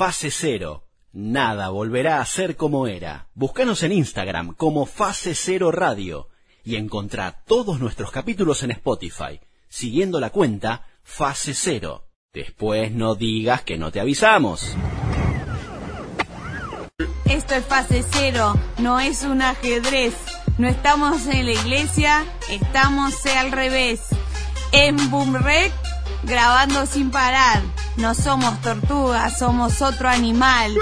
Fase Cero. Nada volverá a ser como era. Búscanos en Instagram como Fase Cero Radio y encontrá todos nuestros capítulos en Spotify, siguiendo la cuenta Fase Cero. Después no digas que no te avisamos. Esto es fase cero, no es un ajedrez. No estamos en la iglesia, estamos al revés. En Boomrec, grabando sin parar. No somos tortugas, somos otro animal.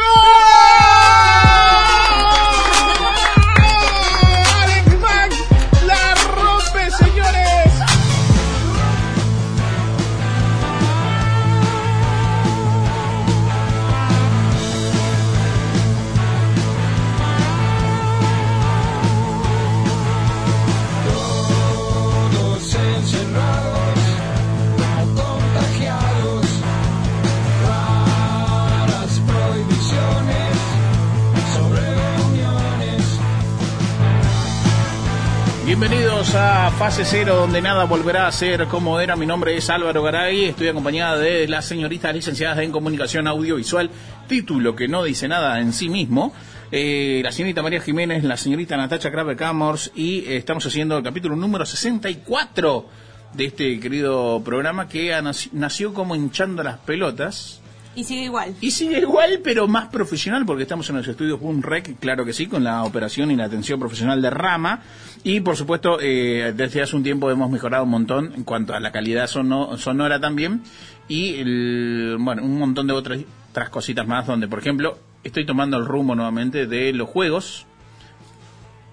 Bienvenidos a Fase Cero, donde nada volverá a ser como era. Mi nombre es Álvaro Garay, estoy acompañada de las señoritas licenciadas en Comunicación Audiovisual, título que no dice nada en sí mismo. eh, la señorita María Jiménez, la señorita Natacha Crave Camors, y estamos haciendo el capítulo número 64 de este querido programa que nació como hinchando las pelotas. Y sigue igual. Y sigue igual, pero más profesional, porque estamos en los estudios Boom Rec, claro que sí, con la operación y la atención profesional de Rama. Y por supuesto, eh, desde hace un tiempo hemos mejorado un montón en cuanto a la calidad sono- sonora también. Y el- bueno, un montón de otras, otras cositas más, donde, por ejemplo, estoy tomando el rumbo nuevamente de los juegos.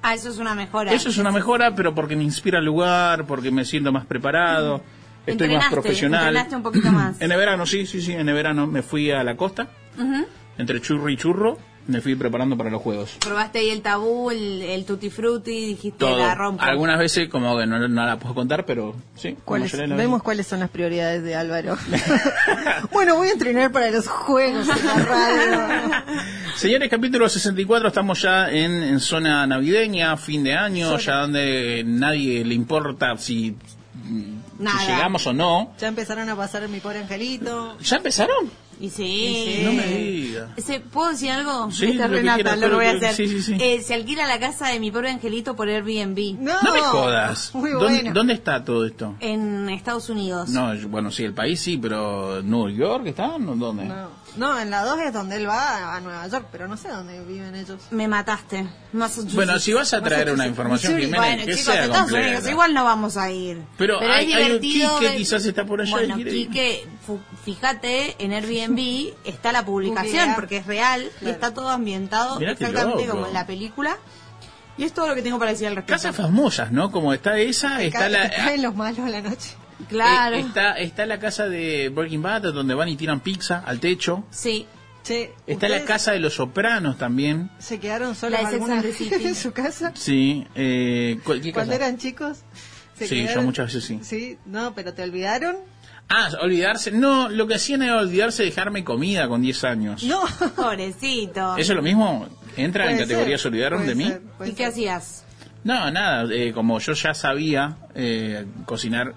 Ah, eso es una mejora. Eso es una mejora, pero porque me inspira el lugar, porque me siento más preparado, estoy más profesional. entrenaste un poquito más. En el verano, sí, sí, sí, en el verano me fui a la costa, entre churro y churro, me fui preparando para los juegos. Probaste ahí el tabú, el, el tutti frutti, dijiste Todo. la rompo. Algunas veces como que no, no la puedo contar, pero sí. ¿Cuáles- como yo la- vemos cuáles son las prioridades de Álvaro. bueno, voy a entrenar para los juegos en la radio. Señores, capítulo 64, estamos ya en, en zona navideña, fin de año, ya donde nadie le importa si, si Nada. llegamos o no. Ya empezaron a pasar mi pobre angelito. ¿Ya empezaron? Y sí. No me digas. Se- ¿Puedo decir algo? Sí, Esta lo que Renata, quieras, lo voy a hacer. sí, sí, sí. Eh, se alquila la casa de mi pobre angelito por Airbnb No, No me jodas. Muy ¿Dónde, bueno. dónde está todo esto? en Estados Unidos. No, yo- bueno, sí, el país sí, pero ¿New York está? ¿Dónde? No. No, en la 2 es donde él va a Nueva York, pero no sé dónde viven ellos. Me mataste. Massachusetts. Bueno, si vas a traer una información, Missouri. Jiménez, Bueno, que chicos, sea Estados completa. Unidos, igual no vamos a ir. Pero hay- es hay un. Quique ver- quizás está por allá y Bueno. Quique, fíjate, en Airbnb está la publicación porque es real y Claro. está todo ambientado Mirá exactamente como en la película. Y es todo lo que tengo para decir al respecto. Casas famosas, ¿no? Como está esa, está Ca- la... caen los malos a la noche. Claro. eh, está, está la casa de Breaking Bad, donde van y tiran pizza al techo. Sí. Che, Está la ¿ustedes casa de los sopranos también. ¿Se quedaron solos alguna vez en su casa? Sí. Eh, ¿cu- ¿qué Cuando casa? eran chicos. ¿se Sí, yo quedaron? muchas veces sí. Sí, no, pero ¿te olvidaron? Ah, olvidarse. No, lo que hacían era olvidarse de dejarme comida con 10 años. No. Pobrecito. ¿Eso es lo mismo? ¿Entra en categoría ser, se olvidaron de mí? ser, ¿Y qué hacías? No, nada. eh, como yo ya sabía eh, cocinar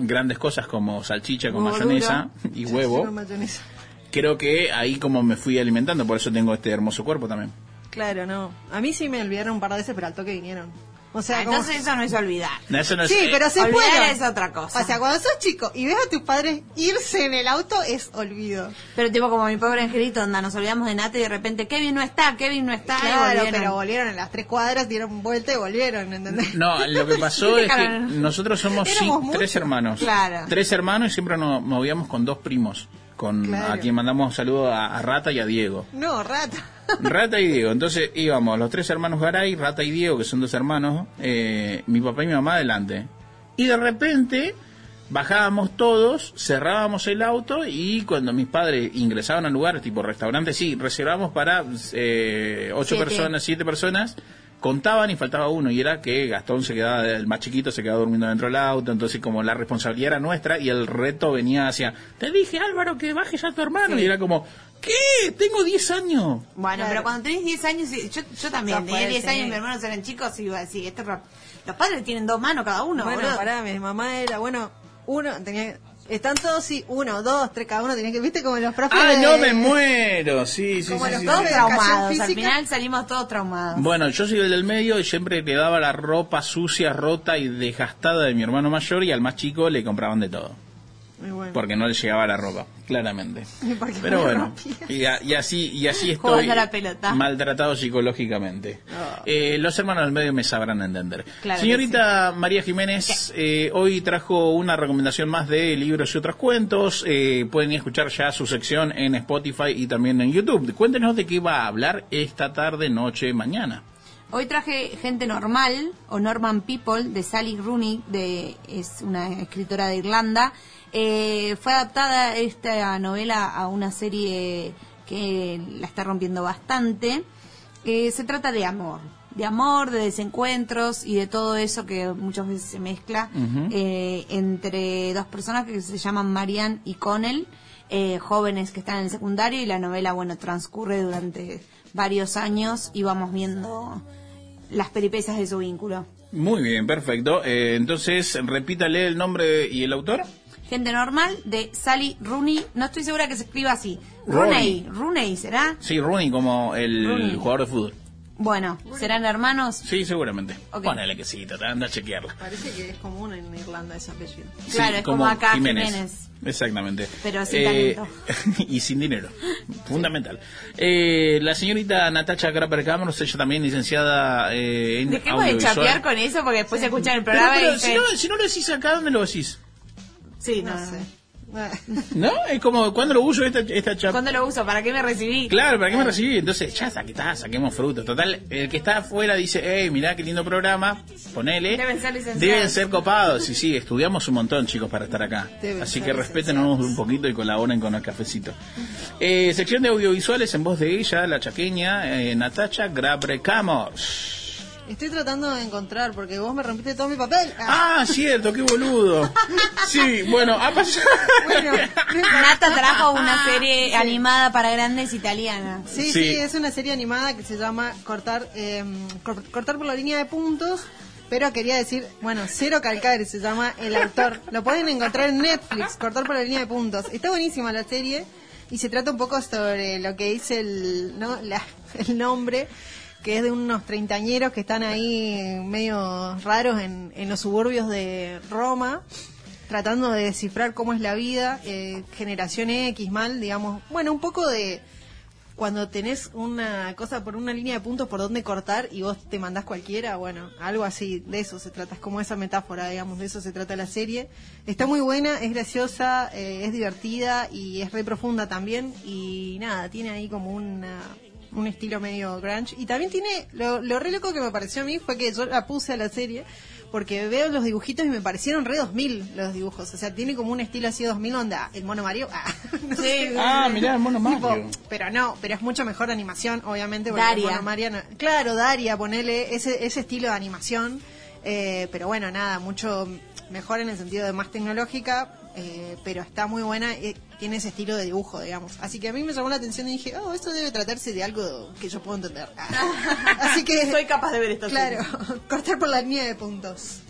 grandes cosas como salchicha con mayonesa y huevo, mayonesa. creo que ahí como me fui alimentando, por eso tengo este hermoso cuerpo también. Claro, no. A mí sí me olvidaron un par de veces, pero al toque vinieron. O sea, Ah, como- entonces eso no es olvidar. No, eso no es- Sí, pero se olvidar fueron. es otra cosa. O sea, cuando sos chico y ves a tus padres irse en el auto, es olvido. Pero tipo como mi pobre angelito, onda, nos olvidamos de Nata y de repente Kevin no está, Kevin no está. Claro, volvieron. pero volvieron en las tres cuadras, dieron vuelta y volvieron, ¿entendés? No, lo que pasó es que nosotros somos sí, tres hermanos. Claro. Tres hermanos y siempre nos movíamos con dos primos. Con Claro. a quien mandamos saludos a, a Rata y a Diego. No, rata. Rata y Diego. Entonces íbamos los tres hermanos Garay, Rata y Diego, que son dos hermanos, eh, mi papá y mi mamá adelante. Y de repente bajábamos todos, cerrábamos el auto y cuando mis padres ingresaban al lugar, tipo restaurante, sí, reservamos para eh, ocho Siete. personas, siete personas, contaban y faltaba uno y era que Gastón se quedaba, el más chiquito se quedaba durmiendo dentro del auto, entonces como la responsabilidad era nuestra y el reto venía hacia, te dije Álvaro que bajes a tu hermano y era como, ¿qué? Tengo 10 años. Bueno, Claro. pero cuando tenés 10 años, y- yo, yo también Ya tenía fue, 10 sí. años, mis hermanos eran chicos y iba a decir, esto los padres tienen dos manos cada uno, bueno, boludo. pará, mi mamá era, bueno, uno tenía Están todos, sí, uno, dos, tres, cada uno tiene que, viste, como los profes. ¡Ay, de- no me muero! Sí, sí, Como sí. los sí, dos sí. Traumados. Al final salimos todos traumados. Bueno, yo soy el del medio y siempre le daba la ropa sucia, rota y desgastada de mi hermano mayor y al más chico le compraban de todo. Bueno. Porque no le llegaba la ropa, claramente. Pero no bueno, y, a- y así y así estoy la maltratado psicológicamente. Ah. Eh, los hermanos del medio me sabrán entender. Claro Señorita María Jiménez, eh, hoy trajo una recomendación más de libros y otros cuentos. Eh, pueden escuchar ya su sección en Spotify y también en YouTube. Cuéntenos de qué va a hablar esta tarde, noche, mañana. Hoy traje Gente Normal o Norman People de Sally Rooney, de, es una escritora de Irlanda. Eh, fue adaptada esta novela a una serie que la está rompiendo bastante. Eh, se trata de amor, de amor, de desencuentros y de todo eso que muchas veces se mezcla eh, entre dos personas que se llaman Marianne y Connell, eh, jóvenes que están en el secundario y la novela, bueno, transcurre durante varios años y vamos viendo las peripecias de su vínculo. Muy bien, perfecto. Eh, entonces, repítale el nombre y el autor. Gente normal de Sally Rooney, no estoy segura que se escriba así. Rooney. Rooney, Rooney, ¿será? Sí, Rooney como el Rooney. jugador de fútbol. Bueno, ¿serán hermanos? Sí, seguramente. Ok. Ponele que sí, trata, anda a chequearla. Parece que es común en Irlanda ese apellido. Claro, Sí, es como acá Jiménez. Exactamente. Pero sin talento. y sin dinero. Fundamental. Eh, la señorita Natacha Grapper Cameron, ella también licenciada eh, en Dejemos de chapear con eso porque después se escuchan el programa pero y si, dicen... no, si no lo decís acá, ¿dónde lo decís? Sí, no, No no. sé. ¿No? Es como, ¿cuándo lo uso esta, esta chapa? ¿Cuándo lo uso? ¿Para qué me recibí? Claro, ¿para qué me recibí? Entonces, ya saque- está, saquemos fruto. Total, el que está afuera dice, hey, mirá qué lindo programa, ponele. Deben ser licenciados. Deben ser copados. Sí, sí, estudiamos un montón, chicos, para estar acá. Deben Así que respétenos un poquito y colaboren con el cafecito. Eh, sección de audiovisuales en voz de ella, la chaqueña, eh, Natacha Grabrecamos. Estoy tratando de encontrar porque vos me rompiste todo mi papel. Ah, cierto, qué boludo. Sí, bueno, ha pasado. Bueno, Nata trajo una serie animada para grandes italiana. Sí, Sí. sí, es una serie animada que se llama Cortar eh, cor- cortar por la línea de puntos, pero quería decir, bueno, Cero Calcare se llama el autor. Lo pueden encontrar en Netflix, Cortar por la línea de puntos. Está buenísima la serie y se trata un poco sobre lo que dice el, ¿no? la- el nombre, que es de unos treintañeros que están ahí medio raros en, los suburbios de Roma tratando de descifrar cómo es la vida, eh, generación X, mal, digamos, bueno, un poco de cuando tenés una cosa por una línea de puntos por donde cortar y vos te mandás cualquiera, bueno, algo así, de eso se trata, es como esa metáfora, digamos, de eso se trata la serie. Está muy buena, es graciosa, eh, es divertida y es re profunda también y nada, tiene ahí como una un estilo medio grunge y también tiene lo, lo re loco que me pareció a mí fue que yo la puse a la serie porque veo los dibujitos y me parecieron re 2000 los dibujos o sea tiene como un estilo así 2000 onda el mono Mario ah, no Sí. sé. Ah, mirá, el mono Tipo, Mario. pero no, pero es mucho mejor animación, obviamente. porque Daria. bueno, Mariana- claro, Daria, ponele ese, ese estilo de animación. eh, pero bueno, nada, mucho mejor en el sentido de más tecnológica. eh, pero está muy buena, eh, tiene ese estilo de dibujo, digamos. Así que a mí me llamó la atención y dije, oh, esto debe tratarse de algo que yo puedo entender. Ah. Así que. Soy capaz de ver esto. Claro, cortar por la línea de puntos.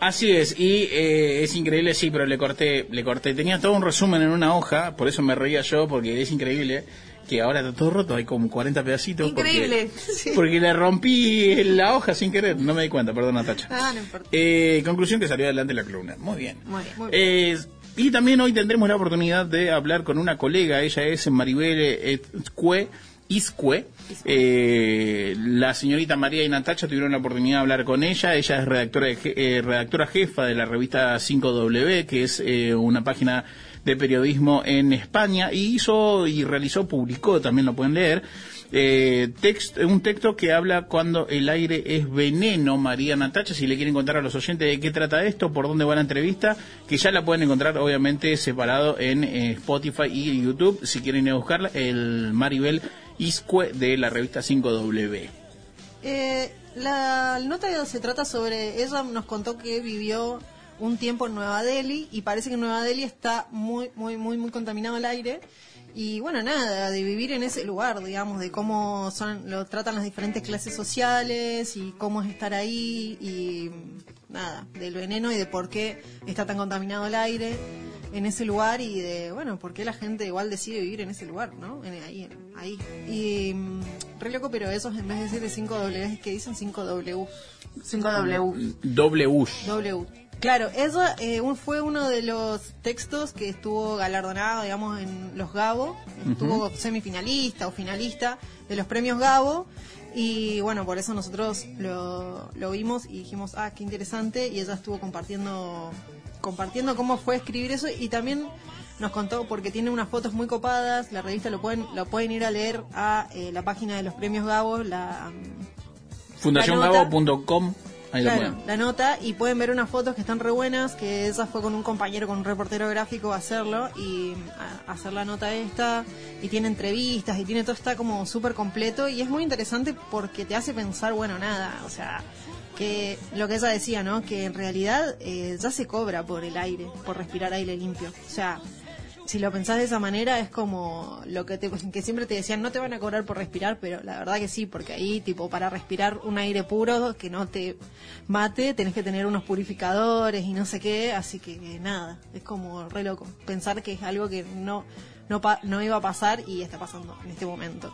Así es, y eh, es increíble, sí, pero le corté, le corté. Tenía todo un resumen en una hoja, por eso me reía yo, porque es increíble que ahora está todo roto, hay como 40 pedacitos. porque- Increíble. Porque, le rompí la hoja sin querer, no me di cuenta, perdón Natacha. Ah, no importa. Eh, conclusión que salió adelante la columna. Muy bien. Muy bien. Muy bien. Eh, y también hoy tendremos la oportunidad de hablar con una colega, ella es Maribel Escue, Iscue. Eh, la señorita María y Natacha tuvieron la oportunidad de hablar con ella. Ella es redactora, de je- eh, redactora jefa de la revista 5W, que es eh, una página de periodismo en España, y hizo y realizó, publicó, también lo pueden leer, eh, text- un texto que habla cuando el aire es veneno, María Natacha, si le quieren contar a los oyentes de qué trata esto, por dónde va la entrevista, que ya la pueden encontrar obviamente separado en eh, Spotify y YouTube, si quieren ir a buscarla, el Maribel Iscue de la revista 5W. Eh, la nota se trata sobre, ella nos contó que vivió un tiempo en Nueva Delhi y parece que en Nueva Delhi está muy, muy, muy, muy contaminado el aire. Y bueno, nada, de vivir en ese lugar, digamos, de cómo son, lo tratan las diferentes clases sociales y cómo es estar ahí y nada, del veneno y de por qué está tan contaminado el aire. en ese lugar y de, bueno, por qué la gente igual decide vivir en ese lugar, ¿no? En- ahí, en- ahí. Y mm, re loco, pero esos en vez de decir de 5 W, es que dicen 5 W. 5W. Doble Ush. W. Claro, eso eh, un- fue uno de los textos que estuvo galardonado, digamos, en los Gabo. Estuvo semifinalista o finalista de los premios Gabo. Y bueno, por eso nosotros lo, lo vimos y dijimos, ah, qué interesante. Y ella estuvo compartiendo, compartiendo cómo fue escribir eso. Y también nos contó, porque tiene unas fotos muy copadas, la revista lo pueden, lo pueden ir a leer a eh, la página de los premios Gabo, la... Fundaciongabo.com. Ahí Claro, la nota y pueden ver unas fotos que están re buenas, que esa fue con un compañero, con un reportero gráfico a hacerlo y a hacer la nota esta y tiene entrevistas y tiene todo está como súper completo y es muy interesante porque te hace pensar, bueno, nada, o sea, que lo que ella decía, ¿no? Que en realidad eh, ya se cobra por el aire, por respirar aire limpio, o sea, si lo pensás de esa manera es como lo que te, que siempre te decían no te van a cobrar por respirar pero la verdad que sí porque ahí tipo para respirar un aire puro que no te mate tenés que tener unos purificadores y no sé qué así que nada es como re loco pensar que es algo que no no no iba a pasar y está pasando en este momento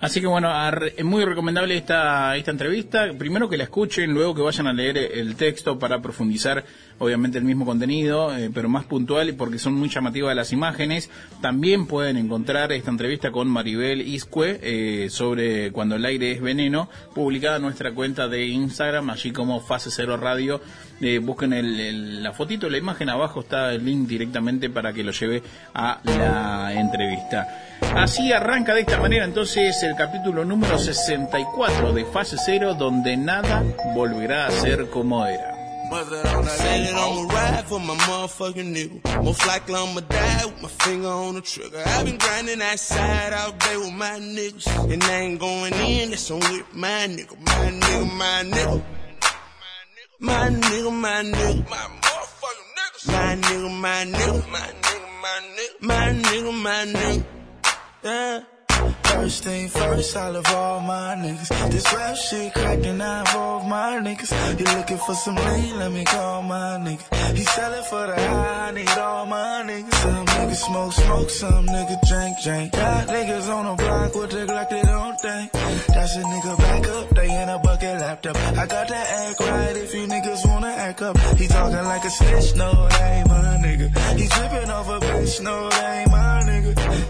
Así que bueno, es muy recomendable esta, esta entrevista. Primero que la escuchen, luego que vayan a leer el texto para profundizar, obviamente, el mismo contenido, eh, pero más puntual porque son muy llamativas las imágenes. También pueden encontrar esta entrevista con Maribel Iscue eh, sobre Cuando el aire es veneno, publicada en nuestra cuenta de Instagram, allí como Fase Cero Radio. Eh, busquen el- la fotito, la imagen, abajo está el link directamente para que lo lleve a la entrevista. Así arranca de esta manera entonces el capítulo número 64 de Fase Cero, donde nada volverá a ser como era. Said it, I'ma ride for my motherfucking nigga. Most likely I'ma die with my finger on the trigger. I've been grinding that side all day with my niggas. And they ain't going in, that's on with my nigga. My nigga, my nigga. My nigga, my nigga. My motherfucking niggas. My nigga, my nigga. My nigga, my nigga. My nigga, my nigga. Yeah. First thing first, I love all my niggas. This rap shit cracking, I involve my niggas. You looking for some lean, let me call my nigga. He sellin' for the high, I need all my niggas. Some niggas smoke, smoke, some niggas drink, drink. Got niggas on the block with the Glock, they don't think. That's a nigga back up, they in a bucket laptop. I got to act right if you niggas wanna act up. He talking like a snitch, no, that ain't my nigga. He dripping off a bitch, no, that ain't my nigga.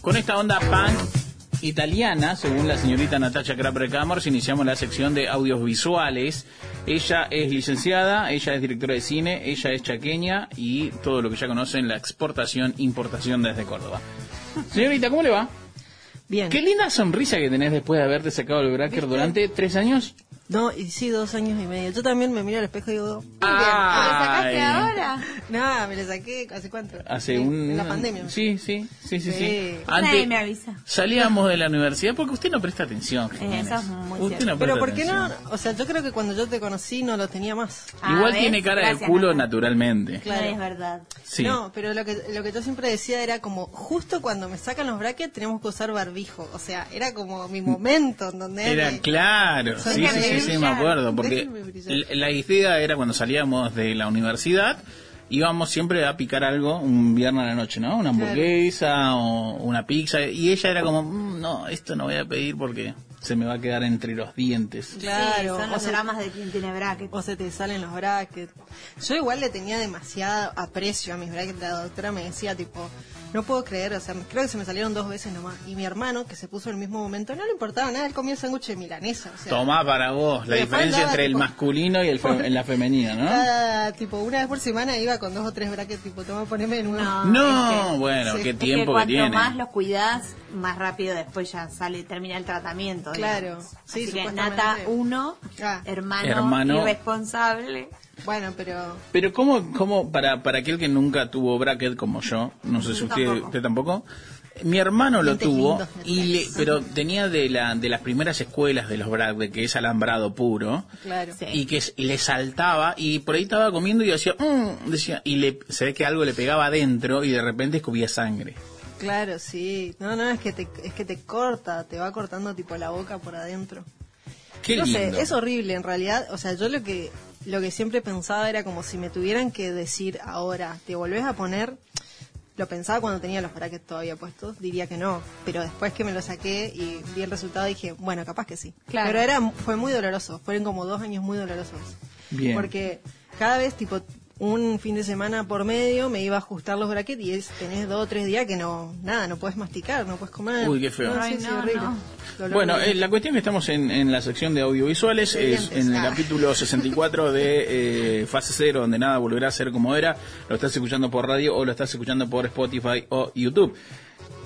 Con esta onda punk italiana, según la señorita Natacha Crapper Camors, iniciamos la sección de audios visuales. Ella es licenciada, ella es directora de cine, ella es chaqueña y todo lo que ya conocen, la exportación, importación desde Córdoba. Señorita, ¿cómo le va? Bien. Qué linda sonrisa que tenés después de haberte sacado el bracker durante tres años. No, y sí, dos años y medio. Yo también me miro al espejo y digo, Ah, ¿Lo sacaste ahora? nada, me lo saqué, ¿hace cuánto? Hace Sí, un... En la pandemia. Sí, sí, sí, sí. sí. Sí. Nadie me avisa. Salíamos de la universidad porque usted no presta atención. Eh, Jiménez. eso es muy Usted cierto. no Pero ¿por qué no? O sea, yo creo que cuando yo te conocí no lo tenía más. Ah, Igual ¿ves? tiene cara Gracias, de culo naturalmente. Claro. No, es verdad. Sí. No, pero lo que, lo que yo siempre decía era como, justo cuando me sacan los brackets tenemos que usar barbijo. O sea, era como mi momento en donde... Era claro, sí, sí, sí, sí, me acuerdo, porque la idea era cuando salíamos de la universidad, íbamos siempre a picar algo un viernes a la noche, ¿no? Una hamburguesa o una pizza, y ella era como, "Mm, no, esto no voy a pedir porque se me va a quedar entre los dientes. Claro. Sí, son o los dramas de quien tiene bracket. O se te salen los brackets. Yo igual le tenía demasiado aprecio a mis brackets. La doctora me decía, tipo, no puedo creer, o sea, creo que se me salieron dos veces nomás. Y mi hermano, que se puso en el mismo momento, no le importaba nada, él comía el sándwich de milanesa. O sea, Tomá para vos, la diferencia andaba, entre el masculino y el fe- la femenina, ¿no? cada, tipo, una vez por semana iba con dos o tres brackets, tipo, toma, poneme en una. No. No, es que- bueno, sí. qué Es que tiempo que, cuanto tiene. más los cuidás, más rápido después ya sale, termina el tratamiento. Claro. digamos. Sí, Así que. Nata 1, Ah. hermano, Hermano. irresponsable. Bueno, pero Pero cómo, cómo para, para aquel que nunca tuvo bracket como yo, no sé si usted Tampoco. usted tampoco, mi hermano lo tuvo, y le, pero tenía de, la, de las primeras escuelas de los bracket, que es alambrado puro, claro. Sí. y que le saltaba y por ahí estaba comiendo y decía, "Mm", decía y le, se ve que algo le pegaba adentro y de repente escupía sangre. Claro, sí. No, no, es que te, es que te corta, te va cortando tipo la boca por adentro. Qué no lindo. sé, es horrible en realidad. O sea, yo lo que lo que siempre pensaba era como si me tuvieran que decir ahora, ¿te volvés a poner? Lo pensaba cuando tenía los brackets todavía puestos, diría que no. Pero después que me lo saqué y vi el resultado dije, bueno, capaz que sí. Claro. Pero era fue muy doloroso. Fueron como dos años muy dolorosos. Bien. Porque cada vez, tipo, un fin de semana por medio me iba a ajustar los brackets y es, tenés dos o tres días que no, nada, no puedes masticar, no puedes comer. Uy, qué feo. No, Ay, sí, sí, no, horrible. no. Dolor Bueno, eh, la cuestión que estamos en, en la sección de audiovisuales es en el Ah. capítulo 64 de eh, Fase Cero, donde nada volverá a ser como era. Lo estás escuchando por radio o lo estás escuchando por Spotify o YouTube.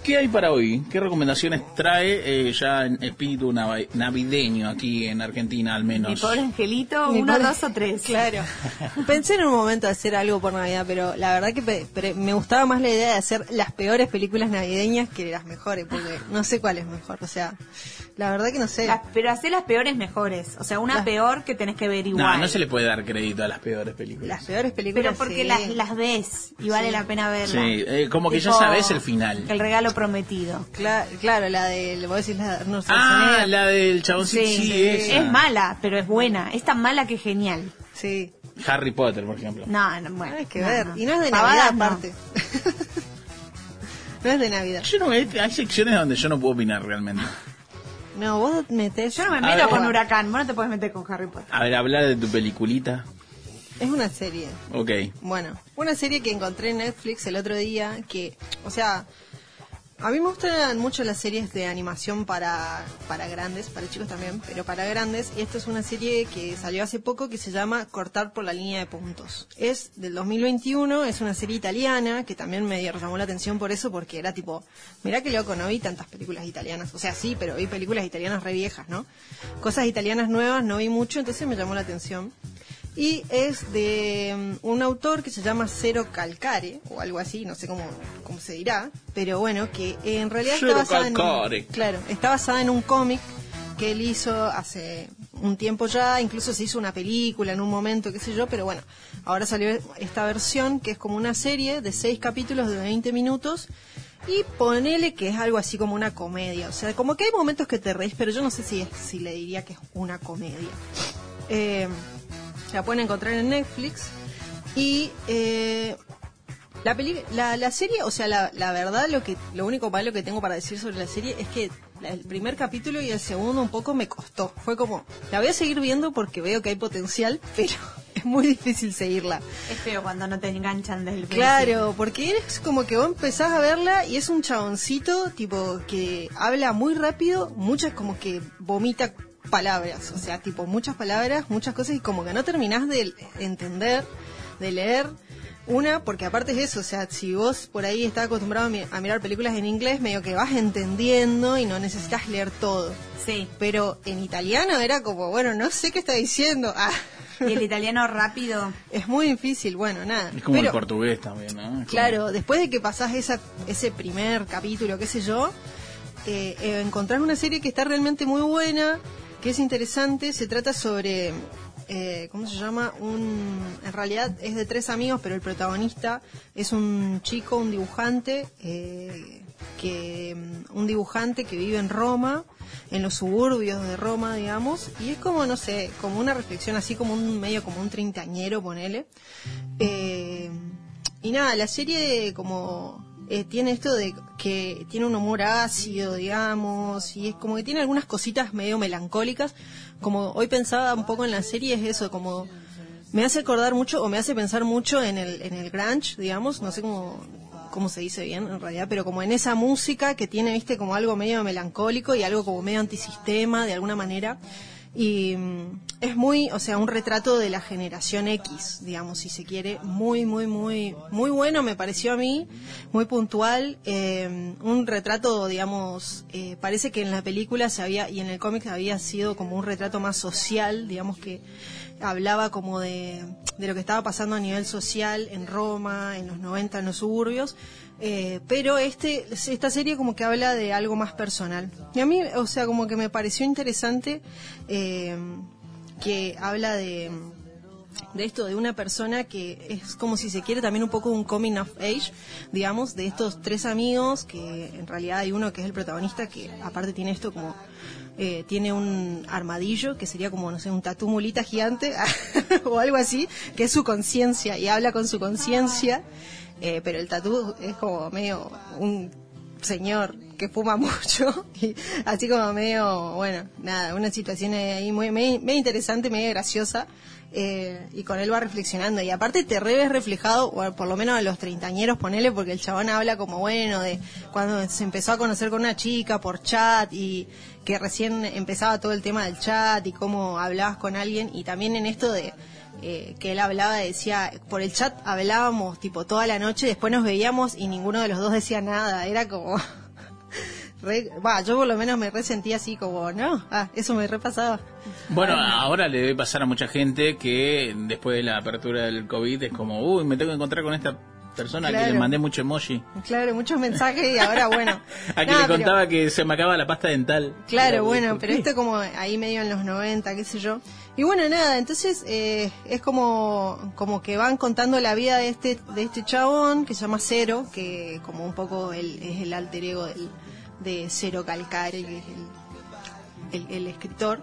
¿Qué hay para hoy? ¿Qué recomendaciones trae eh, ya en espíritu navi- navideño aquí en Argentina al Mi menos? pobre angelito, Mi uno, pobre- dos o tres. Claro. Pensé en un momento hacer algo por Navidad, pero la verdad que me gustaba más la idea de hacer las peores películas navideñas que las mejores, porque no sé cuál es mejor. O sea, la verdad que no sé. Las- pero hacer las peores mejores. O sea, una Las- peor que tenés que ver igual. No, no se le puede dar crédito a las peores películas. Las peores películas. Pero porque sí. las, las ves y vale Sí. la pena verlas. Sí, eh, como que ya Tipo, sabes el final. El regalo prometido. Cla- claro, la de. Vos decís la de Arnold Ah, Schwarzenegger. la del chaboncito. Sí, Sí, esa. es mala, pero es buena. Es tan mala que es genial. Sí. Harry Potter, por ejemplo. No, no, bueno. Hay que no, ver. no. Y no es de Pavadas, Navidad, no. aparte. no es de Navidad. Yo no, hay hay secciones donde yo no puedo opinar realmente. No, vos metés. Yo no me meto ver. con Huracán. Vos no te puedes meter con Harry Potter. A ver, habla de tu peliculita. Es una serie. Ok. Bueno, una serie que encontré en Netflix el otro día que, o sea, a mí me gustan mucho las series de animación para, para grandes, para chicos también, pero para grandes. Y esta es una serie que salió hace poco que se llama Cortar por la línea de puntos. Es del 2021, es una serie italiana que también me llamó la atención por eso, porque era tipo, mirá que loco, no vi tantas películas italianas. O sea, sí, pero vi películas italianas re viejas, ¿no? Cosas italianas nuevas no vi mucho, entonces me llamó la atención. Y es de mm, un autor que se llama Cero Calcare, o algo así, no sé cómo, cómo se dirá, pero bueno, que en realidad Cero está basada en un, claro, está basada en un cómic que él hizo hace un tiempo ya, incluso se hizo una película en un momento, qué sé yo, pero bueno, ahora salió esta versión que es como una serie de seis capítulos de 20 minutos y ponele que es algo así como una comedia, o sea, como que hay momentos que te reís, pero yo no sé si, es, si le diría que es una comedia. Eh, la pueden encontrar en Netflix. Y eh, la, peli- la, la serie, o sea, la, la verdad, lo que lo único malo que tengo para decir sobre la serie es que el primer capítulo y el segundo un poco me costó. Fue como, la voy a seguir viendo porque veo que hay potencial, pero es muy difícil seguirla. Es feo cuando no te enganchan desde el Claro, porque es como que vos empezás a verla y es un chaboncito tipo que habla muy rápido, muchas como que vomita palabras, o sea, tipo muchas palabras, muchas cosas y como que no terminás de entender, de leer. Una, porque aparte es eso, o sea, si vos por ahí estás acostumbrado a, mi- a mirar películas en inglés, medio que vas entendiendo y no necesitas leer todo. Sí. Pero en italiano era como, bueno, no sé qué está diciendo. Ah, Y el italiano rápido. es muy difícil, bueno, nada. Es como el portugués también, ¿no? Como- Claro, después de que pasás esa, ese primer capítulo, qué sé yo, eh, eh, encontrás una serie que está realmente muy buena, que es interesante, se trata sobre, eh, ¿cómo se llama? Un, en realidad es de tres amigos, pero el protagonista es un chico, un dibujante, eh, que mm, un dibujante que vive en Roma, en los suburbios de Roma, digamos, y es como, no sé, como una reflexión así como un medio como un treintañero, ponele. Eh, y nada, la serie como eh, tiene esto de que tiene un humor ácido, digamos, y es como que tiene algunas cositas medio melancólicas. Como hoy pensaba un poco en la serie, es eso, como me hace acordar mucho o me hace pensar mucho en el, en el grunge, digamos, no sé cómo, cómo se dice bien en realidad, pero como en esa música que tiene, viste, como algo medio melancólico y algo como medio antisistema de alguna manera. Y mm, es muy, o sea, un retrato de la generación X, digamos, si se quiere, muy, muy, muy, muy bueno me pareció a mí, muy puntual, eh, un retrato, digamos, eh, parece que en la película se había, y en el cómic había sido como un retrato más social, digamos que hablaba como de, de lo que estaba pasando a nivel social en Roma, en los 90, en los suburbios, eh, pero este, esta serie como que habla de algo más personal. Y a mí, o sea, como que me pareció interesante eh, que habla de, de esto, de una persona que es como si se quiere también un poco un coming of age, digamos, de estos tres amigos, que en realidad hay uno que es el protagonista, que aparte tiene esto como eh, tiene un armadillo que sería como, no sé, un tatú mulita gigante o algo así, que es su conciencia y habla con su conciencia, eh, pero el tatú es como medio un señor que fuma mucho, y así como medio, bueno, nada, una situación ahí muy, medio, medio interesante, medio graciosa. Eh, y con él va reflexionando. Y aparte te re ves reflejado, o por lo menos a los treintañeros ponele, porque el chabón habla como bueno de cuando se empezó a conocer con una chica por chat y que recién empezaba todo el tema del chat y cómo hablabas con alguien. Y también en esto de eh, que él hablaba, decía, por el chat hablábamos tipo toda la noche, después nos veíamos y ninguno de los dos decía nada. Era como... Re- yo por lo menos me resentía así como, no, ah, eso me repasaba. Bueno, ahora le debe pasar a mucha gente que después de la apertura del COVID es como, uy, me tengo que encontrar con esta persona que le mandé mucho emoji. Claro, muchos mensajes y ahora bueno. A que Nada, le pero- contaba que se me acaba la pasta dental. Claro, bueno, ¿por pero esto como ahí medio en los 90, qué sé yo. Y bueno, nada, entonces eh, es como, como que van contando la vida de este, de este chabón que se llama Cero, que como un poco el, es el alter ego del, de Cero Calcare, que es el, el, el escritor,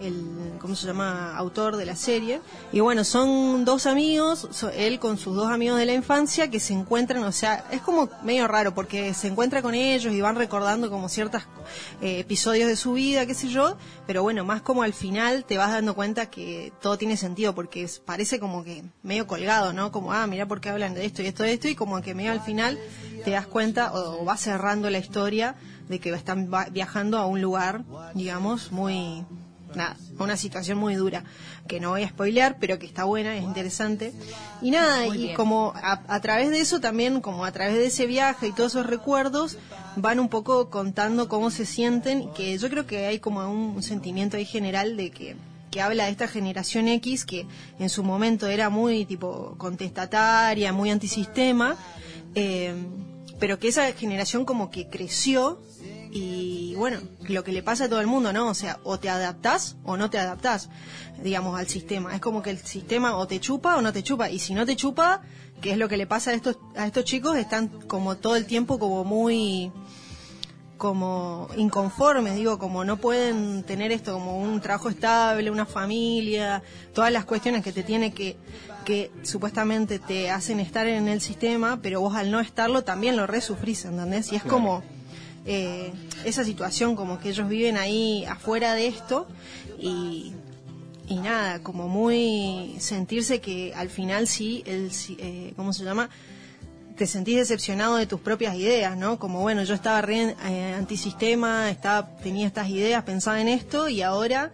el, ¿cómo se llama? Autor de la serie. Y bueno, son dos amigos, so- él con sus dos amigos de la infancia que se encuentran, o sea, es como medio raro porque se encuentra con ellos y van recordando como ciertos episodios de su vida, qué sé yo, pero bueno, más como al final te vas dando cuenta que todo tiene sentido porque parece como que medio colgado, ¿no? Como, ah, mira por qué hablan de esto y esto de esto y como que medio al final te das cuenta o, o va cerrando la historia de que están viajando a un lugar, digamos, muy nada, una situación muy dura, que no voy a spoilear, pero que está buena, es interesante. Y nada, y como a, a través de eso también, como a través de ese viaje y todos esos recuerdos, van un poco contando cómo se sienten, que yo creo que hay como un sentimiento ahí general de que que habla de esta generación X que en su momento era muy tipo contestataria, muy antisistema, eh, pero que esa generación como que creció y bueno, lo que le pasa a todo el mundo, ¿no? O sea, o te adaptás o no te adaptás, digamos, al sistema. Es como que el sistema o te chupa o no te chupa. Y si no te chupa, que es lo que le pasa a estos, a estos chicos, están como todo el tiempo como muy como inconformes, digo, como no pueden tener esto como un trabajo estable, una familia, todas las cuestiones que te tiene que que supuestamente te hacen estar en el sistema, pero vos al no estarlo también lo resufrís, ¿entendés? Y es como eh, esa situación como que ellos viven ahí afuera de esto y, y nada, como muy sentirse que al final sí, el, eh, ¿cómo se llama? Te sentís decepcionado de tus propias ideas, ¿no? Como bueno, yo estaba re eh, antisistema, estaba, tenía estas ideas, pensaba en esto y ahora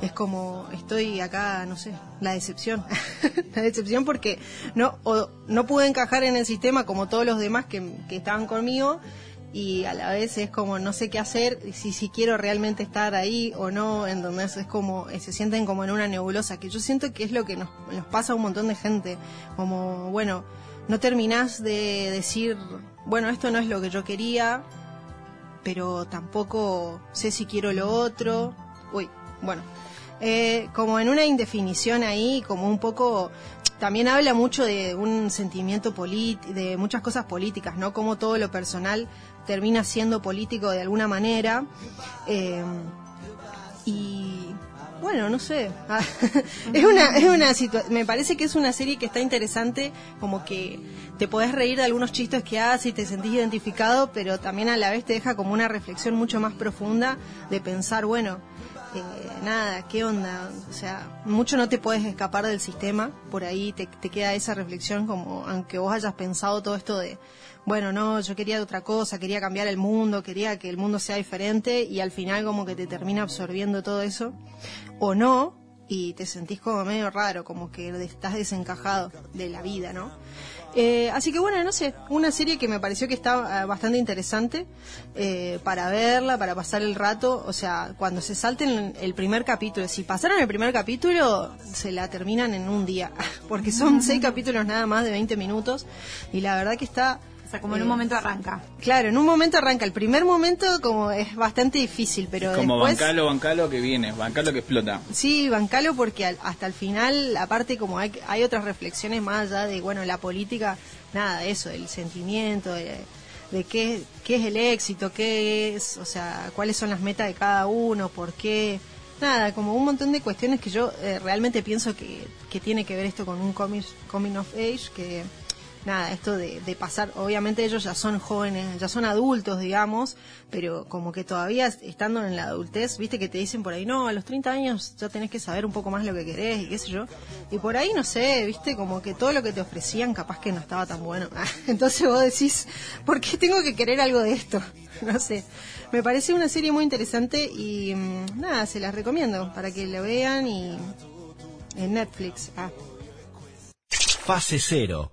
es como estoy acá, no sé, la decepción. la decepción porque no, o no pude encajar en el sistema como todos los demás que, que estaban conmigo y a la vez es como no sé qué hacer, si, si quiero realmente estar ahí o no, entonces es como, eh, se sienten como en una nebulosa, que yo siento que es lo que nos, nos pasa a un montón de gente, como, bueno, no terminás de decir, bueno, esto no es lo que yo quería, pero tampoco sé si quiero lo otro, uy, bueno, eh, como en una indefinición ahí, como un poco también habla mucho de un sentimiento político, de muchas cosas políticas, ¿no? Como todo lo personal termina siendo político de alguna manera. Eh, y bueno, no sé. es una, es una me parece que es una serie que está interesante, como que te podés reír de algunos chistes que hace y te sentís identificado, pero también a la vez te deja como una reflexión mucho más profunda de pensar, bueno, eh, nada, ¿qué onda? O sea, mucho no te puedes escapar del sistema, por ahí te, te queda esa reflexión como, aunque vos hayas pensado todo esto de, bueno, no, yo quería otra cosa, quería cambiar el mundo, quería que el mundo sea diferente y al final como que te termina absorbiendo todo eso, o no, y te sentís como medio raro, como que estás desencajado de la vida, ¿no? Eh, así que bueno, no sé, una serie que me pareció que está eh, bastante interesante eh, para verla, para pasar el rato. O sea, cuando se salten el primer capítulo, si pasaron el primer capítulo, se la terminan en un día, porque son seis capítulos nada más de 20 minutos y la verdad que está sea, como en un Eh, momento arranca. Claro, en un momento arranca. El primer momento como es bastante difícil, pero Como después... bancalo, bancalo que viene, bancalo que explota. Sí, bancalo porque al- hasta el final, aparte como hay, hay otras reflexiones más allá de, bueno, la política, nada, eso, el sentimiento, de, de qué, qué es el éxito, qué es, o sea, cuáles son las metas de cada uno, por qué, nada, como un montón de cuestiones que yo eh, realmente pienso que, que tiene que ver esto con un coming, coming of age, que nada, esto de, de pasar, obviamente ellos ya son jóvenes, ya son adultos, digamos, pero como que todavía estando en la adultez, viste que te dicen por ahí, no, a los 30 años ya tenés que saber un poco más lo que querés y qué sé yo. Y por ahí, no sé, viste, como que todo lo que te ofrecían capaz que no estaba tan bueno. Entonces vos decís, ¿por qué tengo que querer algo de esto? No sé. Me parece una serie muy interesante y mm, nada, se las recomiendo para que lo vean y en Netflix. Ah. Fase Cero.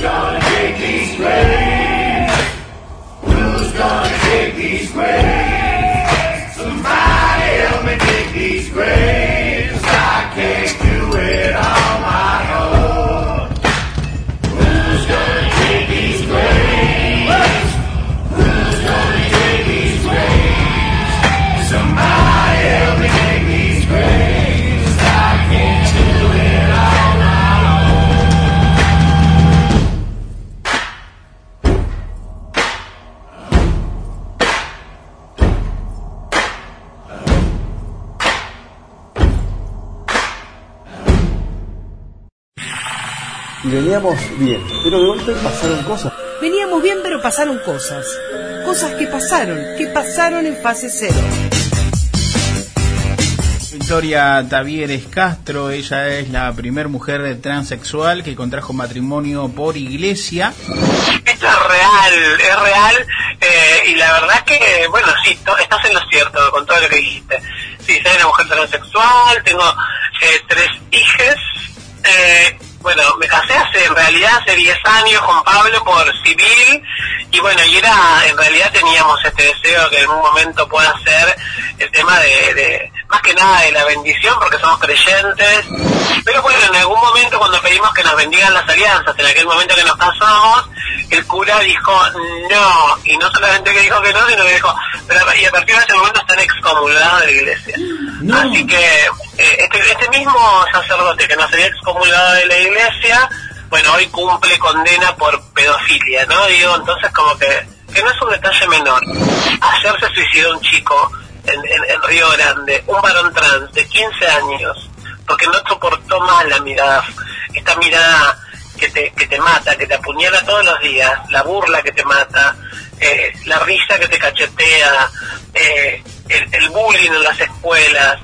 Who's gonna take these graves? Who's gonna take these graves? Y veníamos bien, pero de golpe pasaron cosas. Veníamos bien, pero pasaron cosas. Cosas que pasaron, que pasaron en fase cero. Victoria Tavieres Castro, ella es la primer mujer transexual que contrajo matrimonio por iglesia. Esto es real, es real. eh, y la verdad que, bueno, sí, estás en lo cierto con todo lo que dijiste. Sí, soy una mujer transexual, tengo eh, tres hijas. Eh, bueno, me casé hace, en realidad, hace 10 años con Pablo por civil. Y bueno, y era, en realidad teníamos este deseo que en un momento pueda ser el tema de, de más que nada de la bendición, porque somos creyentes. Pero bueno, en algún momento cuando pedimos que nos bendigan las alianzas, en aquel momento que nos casamos, el cura dijo no, y no solamente que dijo que no, sino que dijo, pero y a partir de ese momento están excomulgados de la iglesia. Así que este, este mismo sacerdote que nos había excomulgado de la iglesia, bueno, hoy cumple condena por pedofilia, ¿no? Digo, entonces como que, que no es un detalle menor. Ayer se suicidó un chico en, en, en Río Grande, un varón trans de 15 años, porque no soportó más la mirada, esta mirada que te, que te mata, que te apuñala todos los días, la burla que te mata, eh, la risa que te cachetea, eh, el, el bullying en las escuelas,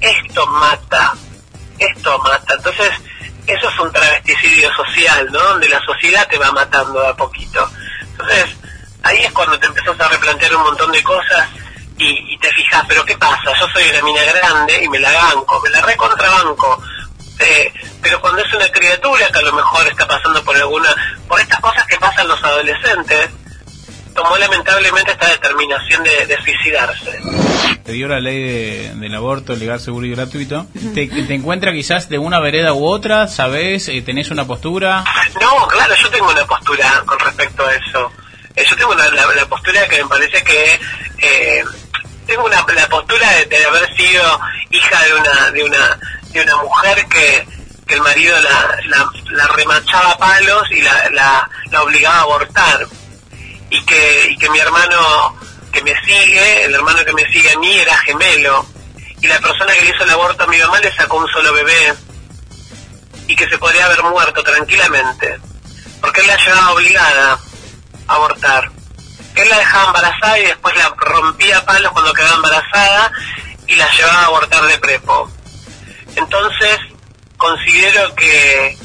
esto mata, esto mata. Entonces, eso es un travesticidio social, ¿no? Donde la sociedad te va matando a poquito. Entonces, ahí es cuando te empezás a replantear un montón de cosas y, y te fijas, pero ¿qué pasa? Yo soy una mina grande y me la banco, me la recontrabanco. Eh, pero cuando es una criatura que a lo mejor está pasando por alguna, por estas cosas que pasan los adolescentes, tomó lamentablemente esta determinación de, de suicidarse. Te dio la ley de- del aborto legal, seguro y gratuito. Te, te encuentra quizás de una vereda u otra, ¿sabés? Eh, ¿Tenés una postura? No, claro, yo tengo una postura con respecto a eso. Eh, yo tengo la, la postura que me parece que eh, tengo una, la postura de, de haber sido hija de una, de una, de una mujer que, que el marido la, la, la remachaba a palos y la, la, la obligaba a abortar. Y que, y que mi hermano que me sigue, el hermano que me sigue a mí era gemelo. Y la persona que le hizo el aborto a mi mamá le sacó un solo bebé. Y que se podría haber muerto tranquilamente. Porque él la llevaba obligada a abortar. Él la dejaba embarazada y después la rompía a palos cuando quedaba embarazada y la llevaba a abortar de prepo. Entonces, considero que,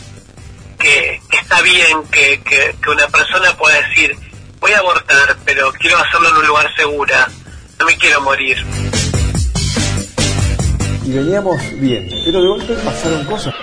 que, está bien que, que una persona pueda decir, voy a abortar, pero quiero hacerlo en un lugar segura, no me quiero morir. Y veníamos bien, pero de golpe pasaron cosas.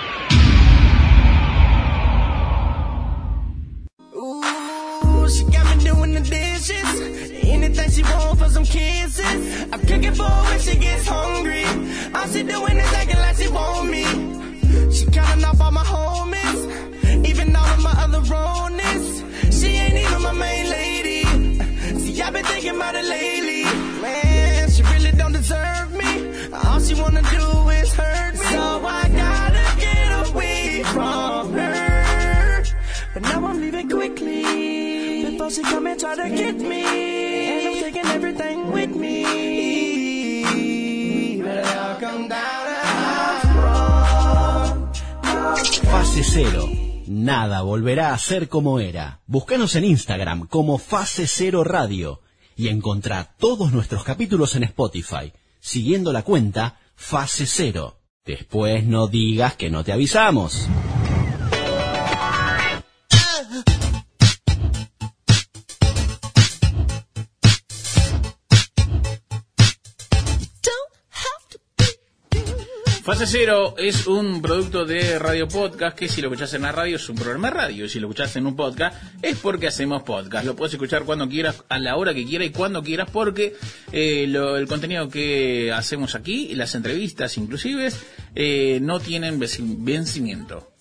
So I gotta get away from her. Now I'm leaving quickly me. And taking everything with me. Fase Cero. Nada volverá a ser como era. Búscanos en Instagram como Fase Cero Radio y encontrá todos nuestros capítulos en Spotify, siguiendo la cuenta Fase Cero. Después no digas que no te avisamos. Fase Cero es un producto de Radio Podcast que si lo escuchás en la radio es un programa de radio y si lo escuchás en un podcast es porque hacemos podcast. Lo puedes escuchar cuando quieras, a la hora que quieras y cuando quieras porque eh, lo- el contenido que hacemos aquí, las entrevistas inclusive, eh, no tienen venci- vencimiento.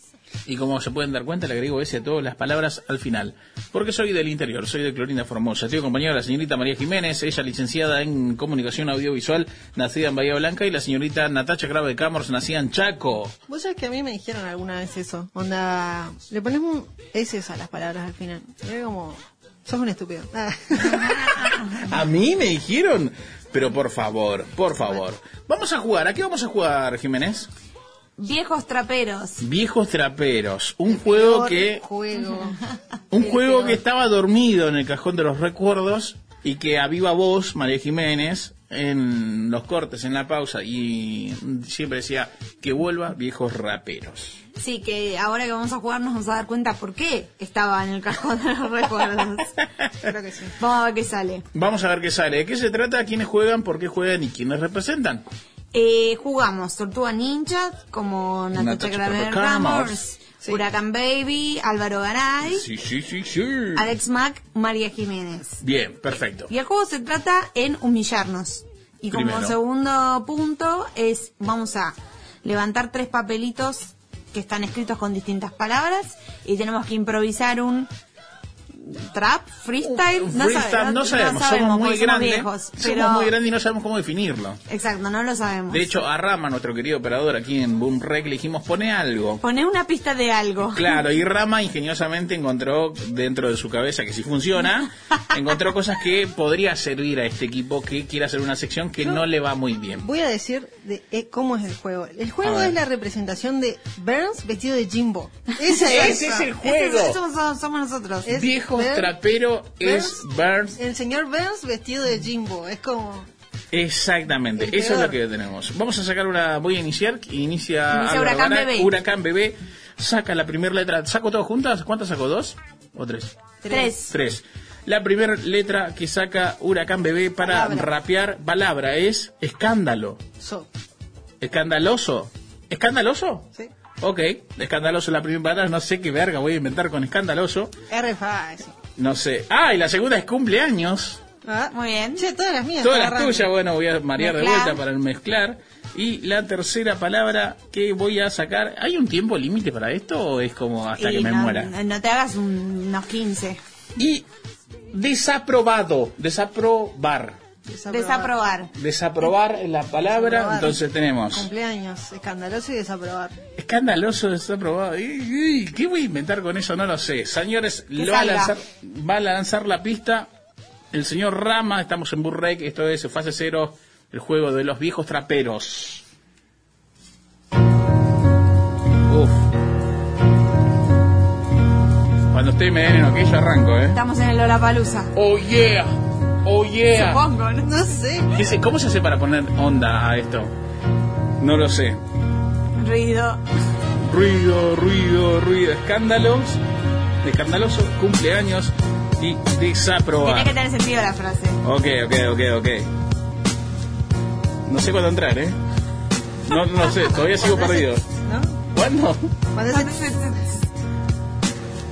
Y como se pueden dar cuenta, le agrego ese a todas las palabras al final. Porque soy del interior, soy de Clorinda Formosa. Estoy acompañado de la señorita María Jiménez, ella licenciada en comunicación audiovisual, nacida en Bahía Blanca, y la señorita Natacha Grave de Camors, nacida en Chaco. Vos sabés que a mí me dijeron alguna vez eso. Onda, le pones un S a las palabras al final. Era como, sos un estúpido. A mí me dijeron, pero por favor, por favor. Vamos a jugar, ¿a qué vamos a jugar, Jiménez? Viejos traperos. Viejos traperos, un juego Peor que Juego. un El juego peor. que estaba dormido en el cajón de los recuerdos y que a viva voz María Jiménez en los cortes, en la pausa y siempre decía que vuelva viejos raperos. Sí, que ahora que vamos a jugar nos vamos a dar cuenta por qué estaba en el cajón de los recuerdos. Creo que sí. Vamos a ver qué sale. Vamos a ver qué sale. ¿De qué se trata? ¿Quiénes juegan? ¿Por qué juegan? ¿Y quiénes representan? Eh, jugamos Tortuga Ninja como Natacha Graver. Ramos, Huracán Baby, Álvaro Garay, Sí, sí, sí, sí. Alex Mack, María Jiménez. Bien, perfecto. Y el juego se trata en humillarnos. Y como Primero. segundo punto es, vamos a levantar tres papelitos que están escritos con distintas palabras y tenemos que improvisar un trap, freestyle, Un no, freestyle, sabe- no sabemos, somos muy grandes. viejos, Somos pero muy grandes y no sabemos cómo definirlo. exacto, no lo sabemos. De hecho, a Rama, nuestro querido operador aquí en Boom Rec, le dijimos, pone algo. Poné una pista de algo. Claro, y Rama ingeniosamente encontró dentro de su cabeza que si funciona, encontró cosas que podría servir a este equipo que quiere hacer una sección que no le va muy bien. Voy a decir de, eh, cómo es el juego. El juego es la representación de Burns vestido de Jimbo. Ese Ese es el juego. Eso somos, somos nosotros. Es Viejo Burns- trapero es Burns. El señor Burns vestido de Jimbo. Es como... Exactamente, El eso es lo que tenemos. Vamos a sacar una, voy a iniciar, inicia, Inicia Huracán Bebé. Huracán Bebé, saca la primera letra, ¿saco todas juntas? ¿Cuántas saco? ¿Dos o tres? Tres. Tres. La primera letra que saca Huracán Bebé para Palabra. rapear palabra es escándalo. So. ¿Escandaloso? ¿Escandaloso? Sí. Ok, escandaloso la primera palabra, no sé qué verga voy a inventar con escandaloso. R fácil. No sé. Ah, y la segunda es cumpleaños. Ah, Muy bien. Che, todas las mías. Todas las tuyas, bueno, voy a marear de vuelta para mezclar. Y la tercera palabra que voy a sacar, ¿hay un tiempo límite para esto o es como hasta Y que me no, muera? No te hagas un- unos 15. Y desaprobado, desaprobar. Desaprobar. Desaprobar la palabra. Desaprobar. Entonces tenemos Cumpleaños, escandaloso y desaprobar. escandaloso desaprobado. ¿Qué voy a inventar con eso? No lo sé. Señores, Que lo va a, lanzar, va a lanzar la pista el señor Rama. Estamos en Burrek. Esto es fase cero, el juego de los viejos traperos. En ok, yo arranco, ¿eh? Estamos en el Lollapalooza. Oh yeah, oh yeah. Supongo, ¿no? No sé. ¿Qué sé- ¿Cómo se hace para poner onda a esto? No lo sé. Ruido. Ruido, ruido, ruido. Escándalos, escandaloso, cumpleaños y Tiene que tener sentido la frase. Ok, ok, ok, ok. No sé cuándo entrar, ¿eh? No, no sé, todavía sigo perdido. ¿No? ¿Cuándo? Cuando se-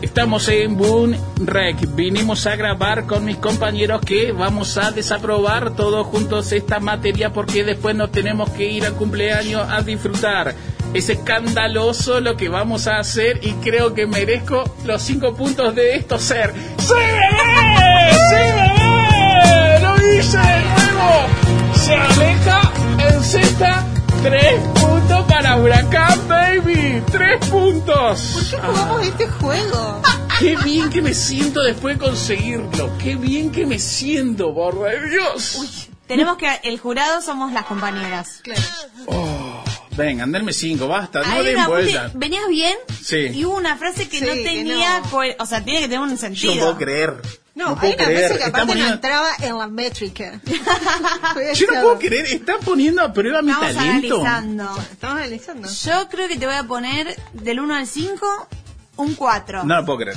Estamos en Boon Rec. Vinimos a grabar con mis compañeros que vamos a desaprobar todos juntos esta materia porque después nos tenemos que ir al cumpleaños a disfrutar. Es escandaloso lo que vamos a hacer y creo que merezco los cinco puntos de esto ser. ¡Sí, bebé! ¡Sí, bebé! ¡Lo hice de nuevo! Se aleja en sexta. Tres puntos para Huracán, baby. Tres puntos. ¿Por qué jugamos este juego? Qué bien que me siento después de conseguirlo. Qué bien que me siento, por de Dios. Tenemos que. El jurado somos las compañeras. Claro. Oh, venga, denme cinco, basta, no den vuelta. Venías bien Sí. y hubo una frase que Sí, no que tenía. no. O sea, tiene que tener un Yo sentido. no puedo creer. No, puedo hay una creer. que aparte poniendo- no entraba en la métrica. Yo no puedo creer, están poniendo a prueba mi Estamos talento. analizando. Estamos analizando. Yo creo que te voy a poner del 1 al 5 un 4. No lo puedo creer.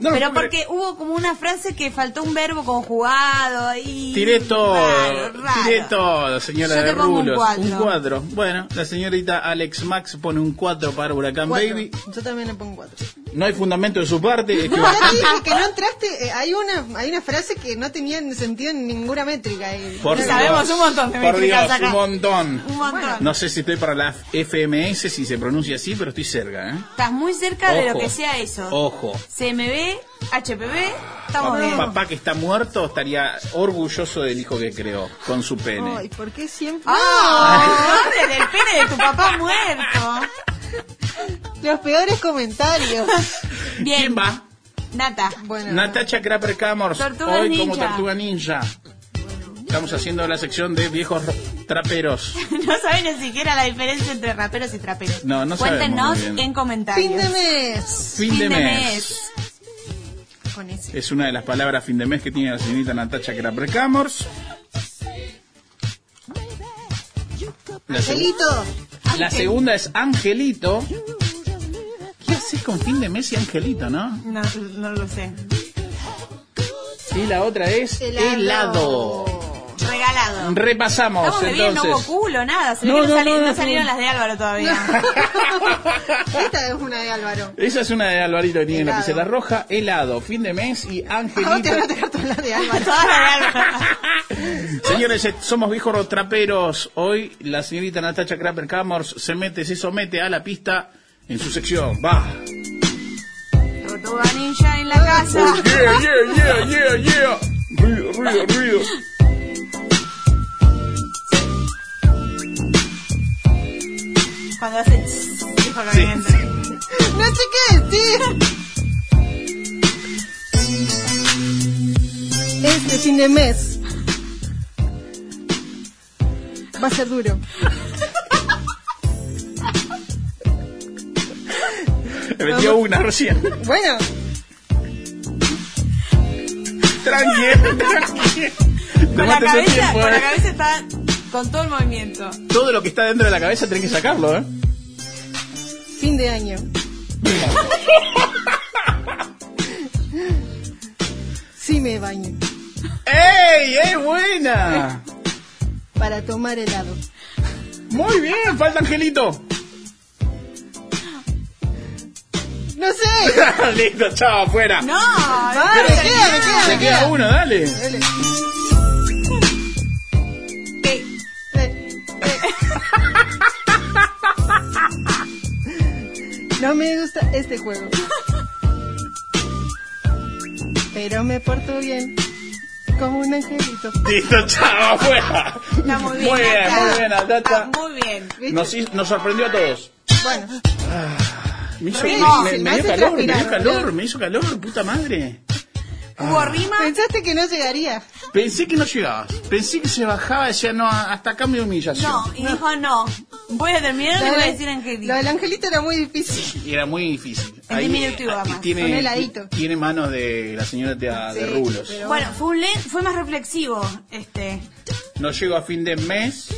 No Pero porque hubo como una frase que faltó un verbo conjugado y... Tiré todo, Raro, raro. tiré todo, señora Yo de te pongo un rulos. cuatro. Un cuatro. Bueno, la señorita Alex Max pone un 4 para Huracán Cuatro. Baby. Yo también le pongo cuatro. No hay fundamento de su parte. Es que No, no entraste. eh, hay una hay una frase que no tenía sentido en ninguna métrica. eh. Por Una- Sabemos Dios, un montón de Por métricas Dios, acá. un montón. Un montón. No sé si estoy para la FMS, si se pronuncia así, pero estoy cerca, ¿eh? Estás muy cerca de lo que sea eso. Ojo. HPV, estamos Papá, bien. papá que está muerto estaría orgulloso del hijo que creó, con su pene. Ay, ¿por qué siempre? ¡Ah! ¿Dónde? Del pene de tu papá muerto. Los peores comentarios. Bien. ¿Quién va? Nata. Bueno, Natacha Crapper Camors, Tortugas hoy como Ninja. Tortuga Ninja. Estamos haciendo la sección de viejos ro- traperos. No saben ni siquiera la diferencia entre raperos y traperos. No, no sabemos Cuéntenos muy bien. en comentarios. fin de mes. Fin, de, mes. Es una de las palabras fin de mes que tiene la señorita Natacha Crapper Camors. La, Angelito. la segunda es Angelito. ¿Qué haces con fin de mes y Angelito, no? No, no lo sé. Y la otra es Helado. helado. Regalado. Repasamos Estamos de bien, no hubo culo, nada. Se No, que no, no, sali- no, no no. salieron las de Álvaro todavía. Esta es una de Álvaro. Esa es una de Alvarito que tiene Helado. lapicera roja, helado, fin de mes y A vos te van a Angelito. tocar todas las de Álvaro. Todas las de Álvaro. Señores, eh, somos viejos traperos. Hoy la señorita Natacha Crapper Camors se mete, se somete a la pista en su sección. Va. Tortuga ninja en la casa. Yeah, yeah, yeah, yeah, yeah. Ruido, ruido, ruido. Cuando hace tss, dijo que Sí. No sé qué decir. Este fin de mes va a ser duro. Me metió una recién. Bueno, Tranqui, tranqui. Con la cabeza, tiempo, con la eh. cabeza está con todo el movimiento. Todo lo que está dentro de la cabeza tenés que sacarlo, ¿eh? fin de año. Sí me baño ¡Ey! ¡Es buena! para tomar helado. Muy bien, falta Angelito. No sé. Listo, chao, afuera. No, Vale, no, me queda, me queda, Se queda queda. uno, dale. Dale. No me gusta este juego. Pero me porto bien Como un angelito. Listo, chao, afuera. Está muy bien. Muy bien, Nata. muy bien, Nata. Muy bien. Nos, sorprendió a todos. Bueno, Me hizo, Re me- difícil, me, me me dio hace calor, me dio calor, me hizo calor, puta madre. ¿Hubo rima? pensaste que no llegaría. Pensé que no llegabas. Pensé que se bajaba y decía, no, hasta acá mi humillación. No, y dijo no. Voy a terminar y voy a decir angelito. Lo del angelito era muy difícil. Y era muy difícil. En diminutivo, ah, además. tiene, Con heladito. tiene manos de la señora de, de Sí, rulos. pero- Bueno, fue un fue más reflexivo este No llego a fin de mes.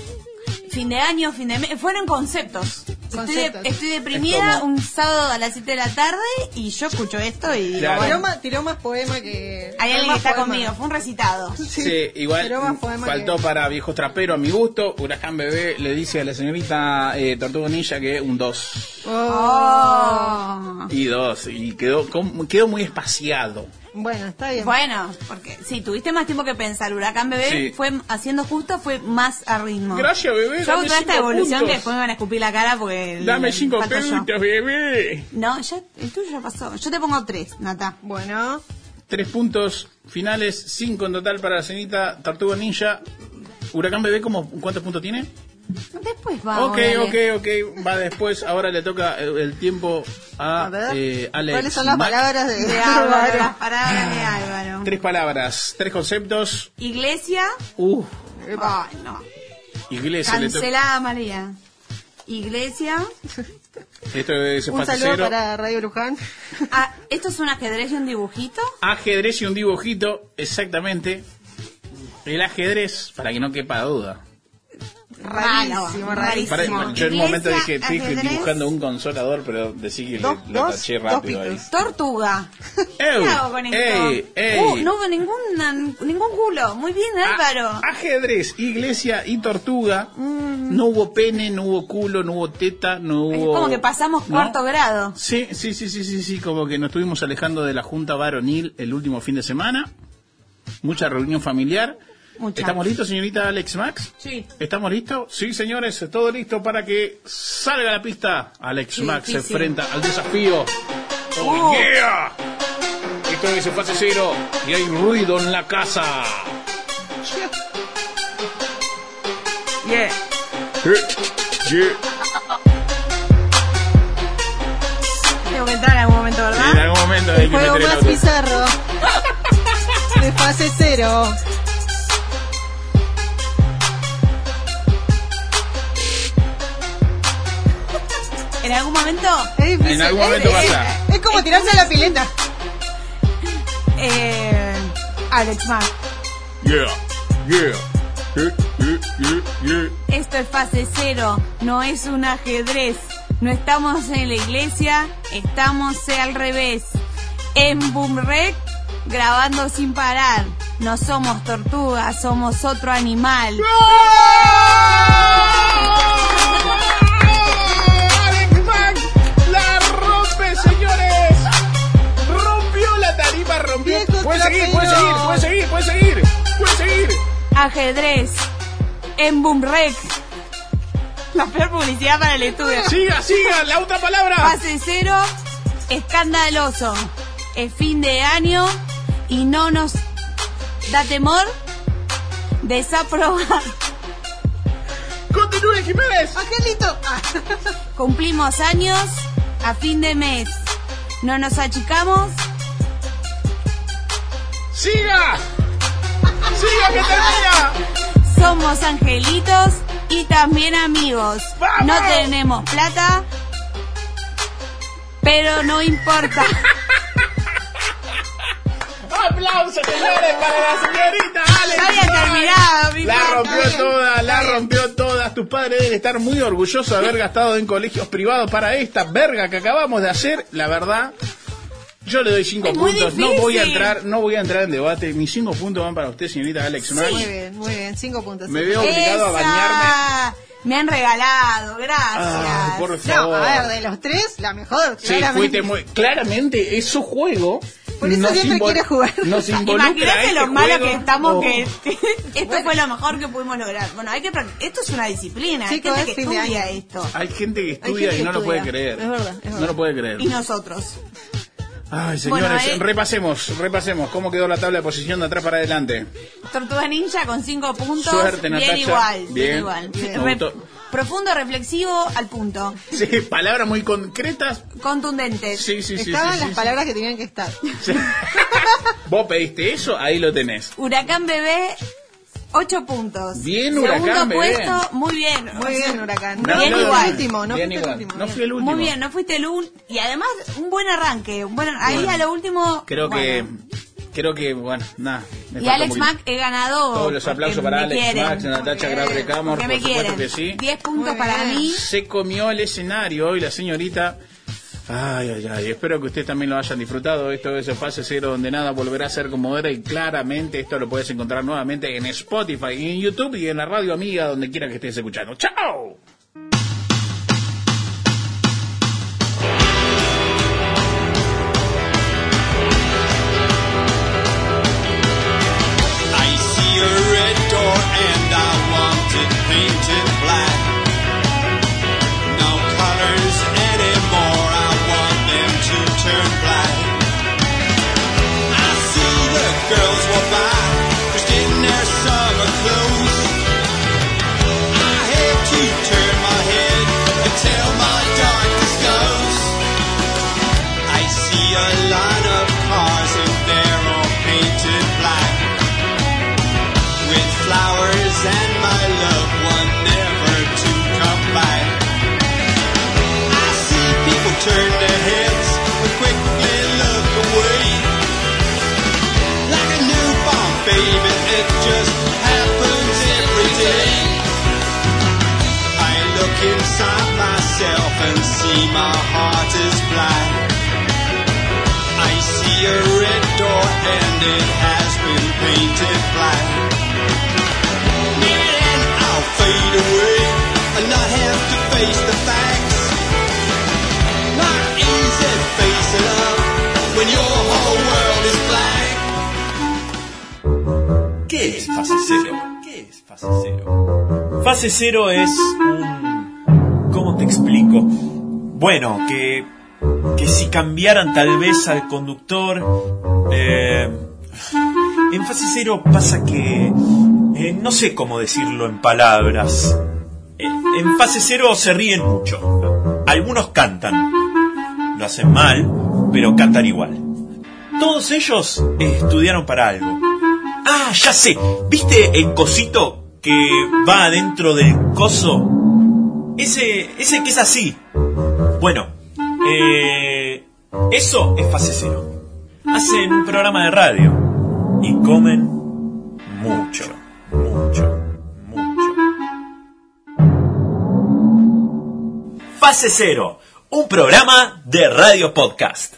Fin de año, fin de mes, fueron conceptos. Estoy, de- Conceptos. estoy deprimida Es como- un sábado a las 7 de la tarde y yo escucho esto y. Tiró más, tiró más poema que. hay alguien que está poema. conmigo, fue un recitado. Sí, igual faltó que- para viejo trapero a mi gusto. Huracán Bebé le dice a la señorita eh, Tortuga Ninja que un 2. Oh. Y 2. Y quedó, quedó muy espaciado. Bueno, está bien. Bueno, porque sí, tuviste más tiempo que pensar. Huracán Bebé Sí. fue haciendo justo, fue más a ritmo. Gracias, bebé. Yo hago toda esta cinco evolución puntos. que después me van a escupir la cara porque. Dame le- 5 falto yo. puntos, bebé. No, ya, el tuyo ya pasó. Yo te pongo tres, Nata. Bueno, Tres puntos finales, cinco en total para la señorita Tortuga Ninja. Huracán Bebé, ¿cómo, ¿cuántos puntos tiene? Después va. ok, órale. ok, ok. Va después. Ahora le toca el, tiempo a, a eh, Alex. ¿Cuáles son las palabras de, De Álvaro, las palabras de Álvaro. Tres palabras, tres conceptos. Iglesia. Uh, Ay, no. iglesia. Cancelada María. Iglesia. Esto es Un saludo cero. para Radio Luján. Ah, ¿Esto es un ajedrez y un dibujito? Ajedrez y un dibujito, exactamente. El ajedrez, para que no quepa duda. Rarísimo, rarísimo. Para- yo en un momento dije, estoy dibujando un consolador, pero decí que Dos- lo dos- taché dos rápido ahí. Tortuga. Ey, ¿Qué hago con esto? ey, ey. Uh, no hubo ninguna, ningún culo. Muy bien, A- Álvaro. ajedrez, iglesia y tortuga. No hubo pene, no hubo culo, no hubo teta, no Es hubo... como que pasamos ¿No? cuarto grado. Sí, sí, sí, sí, sí, sí, como que nos estuvimos alejando de la Junta Varonil el último fin de semana. Mucha reunión familiar. ¿Estamos listos, señorita Alex Max? Sí. ¿Estamos listos? Sí, señores, todo listo para que salga a la pista. Alex Qué Max se enfrenta al desafío. ¡Oh, Uh. yeah! Esto es el fase cero y hay ruido en la casa. Yeah. Eh, yeah. Tengo que entrar en algún momento, En ¿verdad? algún momento hay El que juego meter el más bizarro. De fase cero. En algún momento, Es difícil. En algún momento es- pasa. Es como tirarse a la pileta. eh, Alex Mac. Yeah, yeah. Yeah, yeah, yeah, yeah. Esto es fase cero, no es un ajedrez. No estamos en la iglesia, estamos al revés. En Boomrec, grabando sin parar. No somos tortugas, somos otro animal. Alex rompió. Viejo Puede seguir, puede seguir, puede seguir, puede seguir, puede seguir. Ajedrez. En Boomrec. La peor publicidad para el estudio. Siga, siga, la otra palabra. Fase cero, escandaloso. Es fin de año y no nos da temor desaprobar. Continúe, Jiménez. Angelito. Cumplimos años a fin de mes. No nos achicamos. Siga. Siga, que termina. Somos angelitos y también amigos. ¡Vamos! No tenemos plata, pero no importa. Aplausos, señores, para la señorita Alex. Ya había terminado, mi La plata. rompió toda, la rompió toda. Tus padres deben estar muy orgullosos de haber gastado en colegios privados para esta verga que acabamos de hacer. La verdad, yo le doy cinco puntos. No voy a entrar, no voy a entrar en debate. Mis cinco puntos van para usted, señorita Alex Max. Muy bien, muy bien. Cinco puntos. Me veo obligado a bañarme. Me han regalado, gracias. Por No, favor. a ver, de los tres, la mejor. Sí, claramente. fuiste muy. Claramente, es su juego. Por eso nos siempre quiere jugar. Nos. Imagínate este lo malo juego. que estamos Oh. que esto fue lo mejor que pudimos lograr. Bueno, hay que esto es una disciplina, hay gente que estudia año. esto. Hay gente que estudia gente y no lo puede creer. Es verdad, es No lo puede creer. Y nosotros. Ay, señores, Bueno, eh. repasemos, repasemos. ¿Cómo quedó la tabla de posición de atrás para adelante? Tortuga Ninja con 5 puntos. Suerte, bien Natacha. igual, bien, Bien. igual. Bien. Re- profundo, reflexivo, al punto. Sí, palabras muy concretas. Contundentes. Sí, sí, sí. Estaban sí, las sí, palabras que tenían que estar. sí. Vos pediste eso, ahí lo tenés. Huracán Bebé, 8 puntos. Bien, Segundo Huracán Bebé. puesto, muy bien. Muy bien, Huracán. No, Bien igual. el último, no Bien fuiste igual. el último. No fui el último. Muy bien, no fuiste el un y además un buen arranque. un buen- ahí a lo último. Creo que, creo que, bueno, nada. Y Alex. Mack he ganado. Todos los aplausos para Alex quieren. Mack, Natacha Grabre Camor, por me supuesto quieren. que sí. 10 puntos Muy para bien. mí. Se comió el escenario hoy la señorita. Ay, ay, ay. Espero que ustedes también lo hayan disfrutado. Esto es Fase Cero, donde nada volverá a ser como era. Y claramente esto lo puedes encontrar nuevamente en Spotify, en YouTube y en la radio amiga, donde quiera que estés escuchando. ¡Chao! See my heart is black. I see a red door and it has been painted black. And I'll fade away and not have to face the facts. Not easy facing up when your whole world is black. ¿Qué es fase cero? ¿Qué es fase cero? Fase cero es un... ¿Cómo te explico? Bueno, que, que si cambiaran tal vez al conductor... eh, en fase cero pasa que... eh, no sé cómo decirlo en palabras. En fase cero se ríen mucho. Algunos cantan. Lo hacen mal, pero cantan igual. Todos ellos estudiaron para algo. Ah, ya sé. ¿Viste el cosito que va adentro del coso? Ese, ese que es así. Bueno, eh, eso es fase cero. Hacen un programa de radio y comen mucho, mucho, mucho. Fase cero, un programa de radio podcast.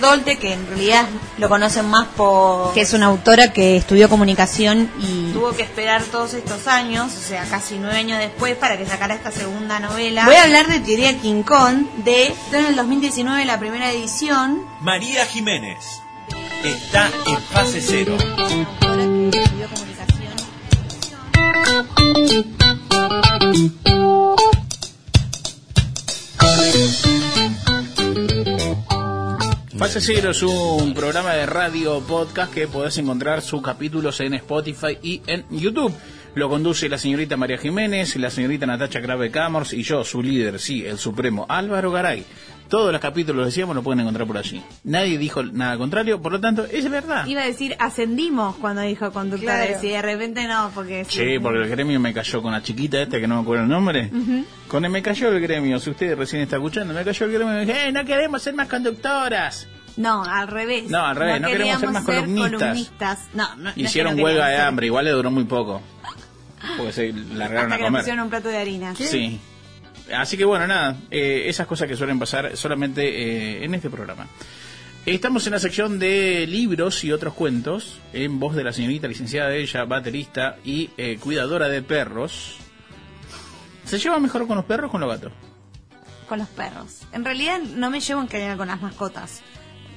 Dolte, que en realidad lo conocen más por... Que es una autora que estudió comunicación y Tuvo que esperar todos estos años, o sea, casi nueve años después, para que sacara esta segunda novela. Voy a hablar de Teoría King Kong, de en el 2019 la primera edición. María Jiménez está en fase cero. Cero es un programa de radio podcast que podés encontrar sus capítulos en Spotify y en YouTube. Lo conduce la señorita María Jiménez, la señorita Natacha Grave Camors y yo, su líder, sí, el supremo, Álvaro Garay. Todos los capítulos, decíamos, lo pueden encontrar por allí. Nadie dijo nada contrario, por lo tanto, es verdad. Iba a decir ascendimos cuando dijo conductores Claro. y de repente no, porque... Sí, porque el gremio me cayó con la chiquita esta que no me acuerdo el nombre. Con el me cayó el gremio, si usted recién está escuchando, me cayó el gremio y me dije, "Eh, no queremos ser más conductoras. No, al revés. No, al revés, no queremos ser más columnistas. columnistas. No, no, no Hicieron no huelga de ser. hambre, igual le duró muy poco. Porque se largaron Hasta a que le comer. pusieron un plato de harina. Sí. Así que bueno, nada, eh, esas cosas que suelen pasar solamente eh, en este programa. Estamos en la sección de libros y otros cuentos, en voz de la señorita licenciada ella, baterista y eh, cuidadora de perros. ¿Se lleva mejor con los perros o con los gatos? Con los perros. En realidad no me llevo en general con las mascotas.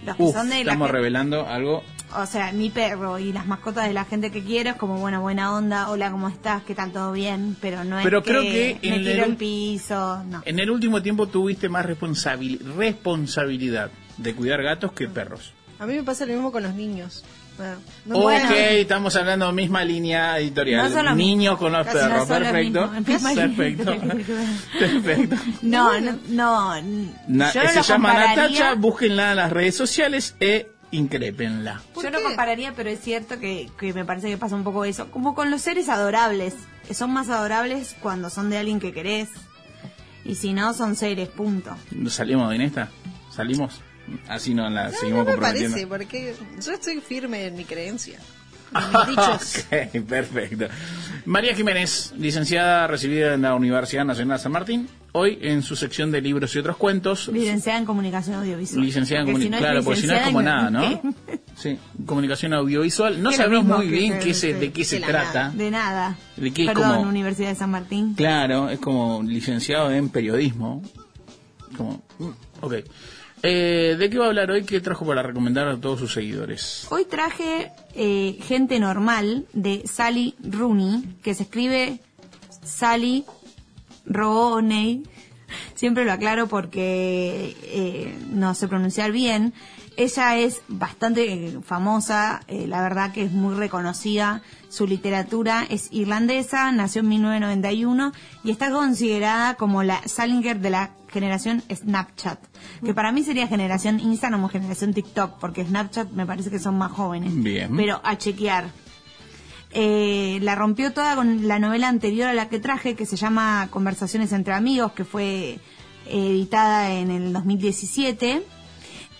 Los que Uf, son de la estamos revelando algo. O sea, mi perro y las mascotas de la gente que quiero es como, bueno, buena onda, hola, ¿cómo estás? ¿Qué tal? ¿Todo bien? Pero no es Pero que, creo que me en tiro el- piso, no. En el último tiempo tuviste más responsabil- responsabilidad de cuidar gatos que perros. A mí me pasa lo mismo con los niños. Bueno, no- ok, bueno, estamos hablando misma línea editorial. No Niños con los perros, no perfecto. Perfecto. Perfecto. No, no, no. Na- no se lo llama compararía- Natacha, búsquenla en las redes sociales e incrépenla. Yo no compararía, pero es cierto que, que me parece que pasa un poco eso. Como con los seres adorables. que Son más adorables cuando son de alguien que querés. Y si no, son seres, punto. ¿Salimos de esta? ¿Salimos? Así no la no, seguimos no me parece, porque yo estoy firme en mi creencia. En mis dichos. ok, perfecto. María Jiménez, licenciada recibida en la Universidad Nacional San Martín, hoy en su sección de libros y otros cuentos. Licenciada en comunicación audiovisual. Licenciada en comunicación, si no es claro, porque si no es como nada, ¿no? Sí, comunicación audiovisual. No sabemos muy que bien qué se, de qué de se trata. nada. De nada. De qué es Perdón, como- Universidad de San Martín. Claro, es como licenciado en periodismo. Como, mm, ok. Eh, ¿De qué va a hablar hoy? ¿Qué trajo para recomendar a todos sus seguidores? Hoy traje eh, Gente Normal de Sally Rooney, que se escribe Sally Rooney. Siempre lo aclaro porque eh, no sé pronunciar bien. Ella es bastante eh, famosa, eh, la verdad que es muy reconocida. Su literatura es irlandesa, nació en 1991 y está considerada como la Salinger de la generación Snapchat, que para mí sería generación Instagram o generación TikTok, porque Snapchat me parece que son más jóvenes. Bien. Pero a chequear. Eh, la rompió toda con la novela anterior a la que traje, que se llama Conversaciones entre amigos, que fue editada en el 2017.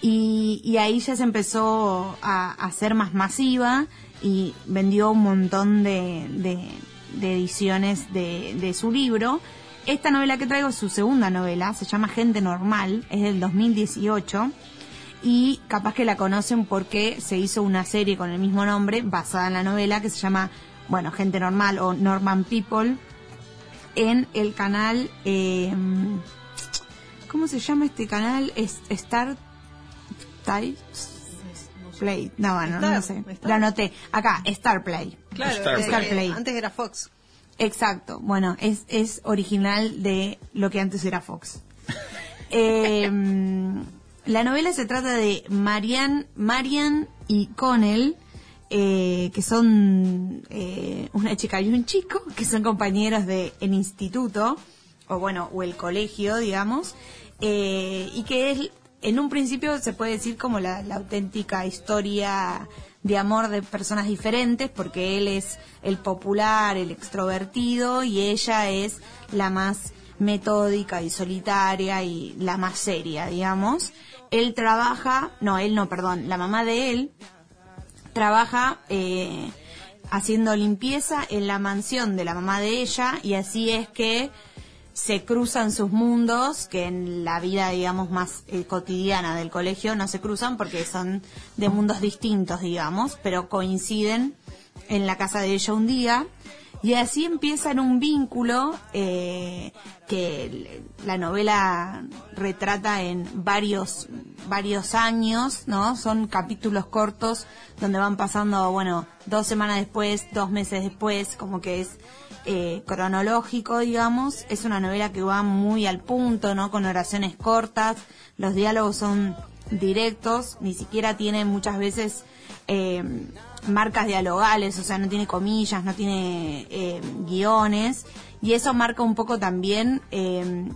Y, ahí ya se empezó a, a ser más masiva y vendió un montón de, de- ediciones de, de su libro. Esta novela que traigo es su segunda novela, se llama Gente Normal, es del 2018 y capaz que la conocen porque se hizo una serie con el mismo nombre basada en la novela que se llama, bueno, Gente Normal o Norman People en el canal, eh, ¿cómo se llama este canal? Es Star Type Play. No, bueno, no Star, sé. Star. Lo anoté. Acá, Star Play. Claro, Star eh, Star Play. antes era Fox. Exacto. Bueno, es, es original de lo que antes era Fox. Eh, la novela se trata de Marian, Marian y Connell, eh, que son eh, una chica y un chico, que son compañeros de el instituto, o bueno, o el colegio, digamos, eh, y que es, en un principio se puede decir como la, la auténtica historia de amor de personas diferentes, porque él es el popular, el extrovertido, y ella es la más metódica y solitaria y la más seria, digamos. Él trabaja, no, él no, perdón, la mamá de él trabaja eh, haciendo limpieza en la mansión de la mamá de ella y así es que se cruzan sus mundos, que en la vida, digamos, más eh, cotidiana del colegio no se cruzan porque son de mundos distintos, digamos, pero coinciden en la casa de ella un día. Y así empiezan un vínculo eh, que la novela retrata en varios varios años, ¿no? Son capítulos cortos donde van pasando, bueno, dos semanas después, dos meses después, como que es eh, cronológico, digamos. Es una novela que va muy al punto, ¿no? Con oraciones cortas, los diálogos son directos, ni siquiera tiene muchas veces eh, marcas dialogales, o sea, no tiene comillas, no tiene eh, guiones, y eso marca un poco también eh,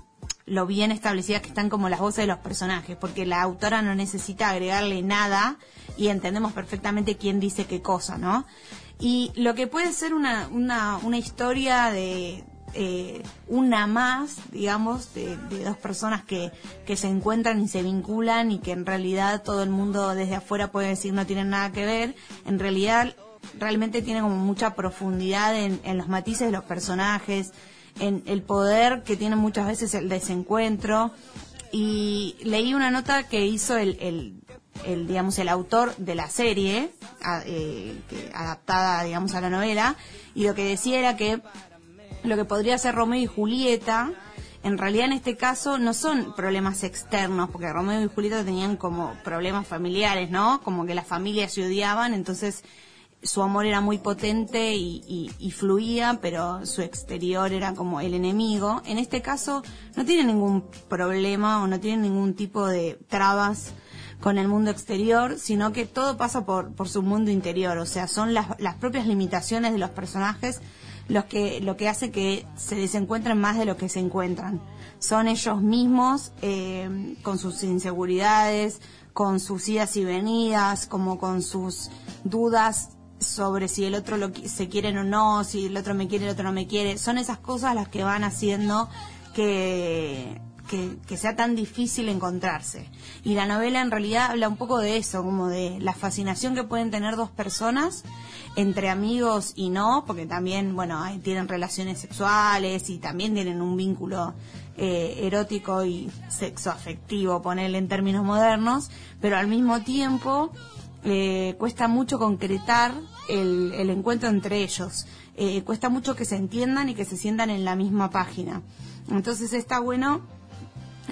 lo bien establecidas que están como las voces de los personajes, porque la autora no necesita agregarle nada y entendemos perfectamente quién dice qué cosa, ¿no? Y lo que puede ser una, una, una historia de eh, una más, digamos, de, de dos personas que, que se encuentran y se vinculan y que en realidad todo el mundo desde afuera puede decir no tienen nada que ver, en realidad realmente tiene como mucha profundidad en, en los matices de los personajes, en el poder que tiene muchas veces el desencuentro. Y leí una nota que hizo el, el, el, digamos, el autor de la serie, eh, que- adaptada, digamos, a la novela, y lo que decía era que lo que podría ser Romeo y Julieta, en realidad en este caso no son problemas externos, porque Romeo y Julieta tenían como problemas familiares, ¿no? Como que las familias se odiaban, entonces su amor era muy potente y, y- y fluía, pero su exterior era como el enemigo. En este caso no tiene ningún problema o no tiene ningún tipo de trabas con el mundo exterior, sino que todo pasa por, por su mundo interior, o sea, son las, las propias limitaciones de los personajes los que, lo que hace que se desencuentren más de lo que se encuentran. Son ellos mismos, eh, con sus inseguridades, con sus idas y venidas, como con sus dudas sobre si el otro lo, se quieren o no, si el otro me quiere, el otro no me quiere. Son esas cosas las que van haciendo que, que, sea tan difícil encontrarse. Y la novela en realidad habla un poco de eso, como de la fascinación que pueden tener dos personas entre amigos y no, porque también, bueno, tienen relaciones sexuales y también tienen un vínculo eh, erótico y sexoafectivo, ponerle en términos modernos, pero al mismo tiempo eh, cuesta mucho concretar el, el encuentro entre ellos. Eh, cuesta mucho que se entiendan y que se sientan en la misma página. Entonces está bueno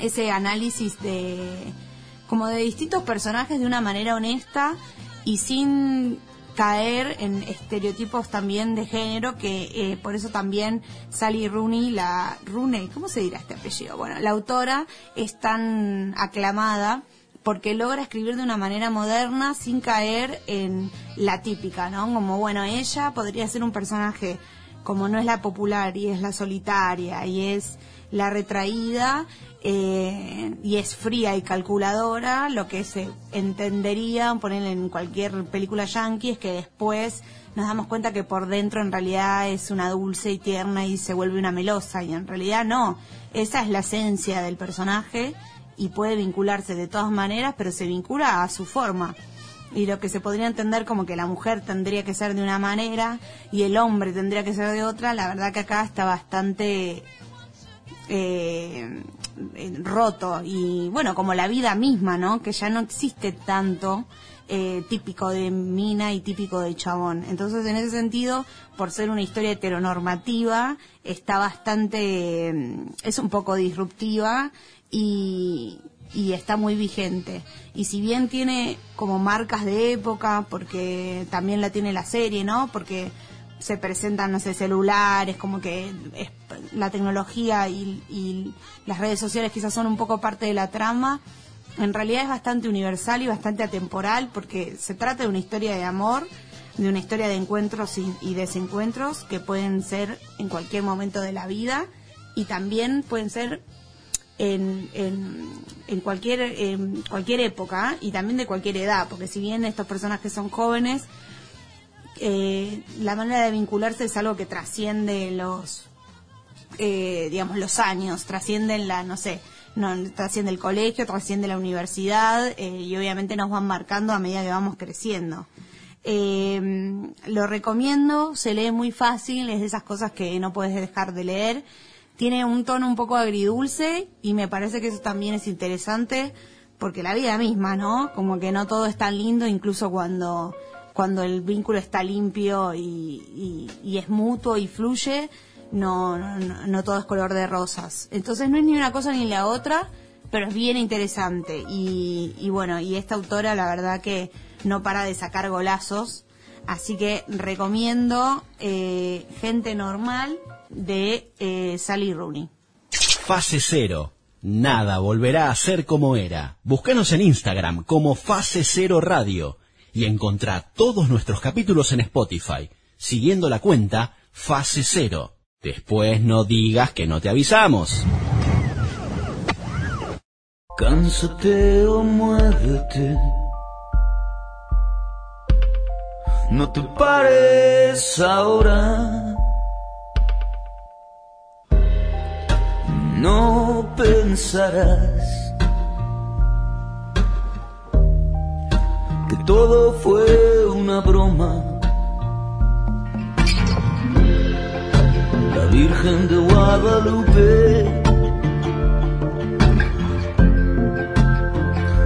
ese análisis de como de distintos personajes de una manera honesta y sin caer en estereotipos también de género que eh, por eso también Sally Rooney la Rooney ¿cómo se dirá este apellido? bueno la autora es tan aclamada porque logra escribir de una manera moderna sin caer en la típica, ¿no? Como, bueno, ella podría ser un personaje como no es la popular y es la solitaria y es la retraída eh, y es fría y calculadora, lo que se entendería, poner en cualquier película yankee, es que después nos damos cuenta que por dentro en realidad es una dulce y tierna y se vuelve una melosa y en realidad no, esa es la esencia del personaje y puede vincularse de todas maneras, pero se vincula a su forma. Y lo que se podría entender como que la mujer tendría que ser de una manera y el hombre tendría que ser de otra, la verdad que acá está bastante eh, roto y bueno, como la vida misma, ¿no? Que ya no existe tanto eh, típico de mina y típico de chabón. Entonces, en ese sentido, por ser una historia heteronormativa, está bastante, eh, es un poco disruptiva y, y está muy vigente. Y si bien tiene como marcas de época, porque también la tiene la serie, ¿no? Porque se presentan, no sé, celulares, como que es- la tecnología y, las redes sociales quizás son un poco parte de la trama. En realidad es bastante universal y bastante atemporal porque se trata de una historia de amor, de una historia de encuentros y, y desencuentros que pueden ser en cualquier momento de la vida y también pueden ser en, en, en cualquier, en cualquier época y también de cualquier edad, porque si bien estos personajes son jóvenes, eh, la manera de vincularse es algo que trasciende los, eh, digamos, los años, trasciende la, no sé, no, trasciende el colegio, trasciende la universidad eh, y obviamente nos van marcando a medida que vamos creciendo. Eh, lo recomiendo, se lee muy fácil, es de esas cosas que no puedes dejar de leer. tiene un tono un poco agridulce y me parece que eso también es interesante porque la vida misma, ¿no? Como que no todo es tan lindo, incluso cuando, cuando el vínculo está limpio y, es mutuo y fluye, no, no, no todo es color de rosas. Entonces no es ni una cosa ni la otra, pero es bien interesante. Y, y bueno, y esta autora la verdad que no para de sacar golazos. Así que recomiendo eh, Gente Normal de eh, Sally Rooney. Fase Cero. Nada volverá a ser como era. Búscanos en Instagram como Fase Cero Radio y encontrá todos nuestros capítulos en Spotify, siguiendo la cuenta Fase Cero. Después no digas que no te avisamos. O. No te pares ahora. No pensarás que todo fue una broma. La Virgen de Guadalupe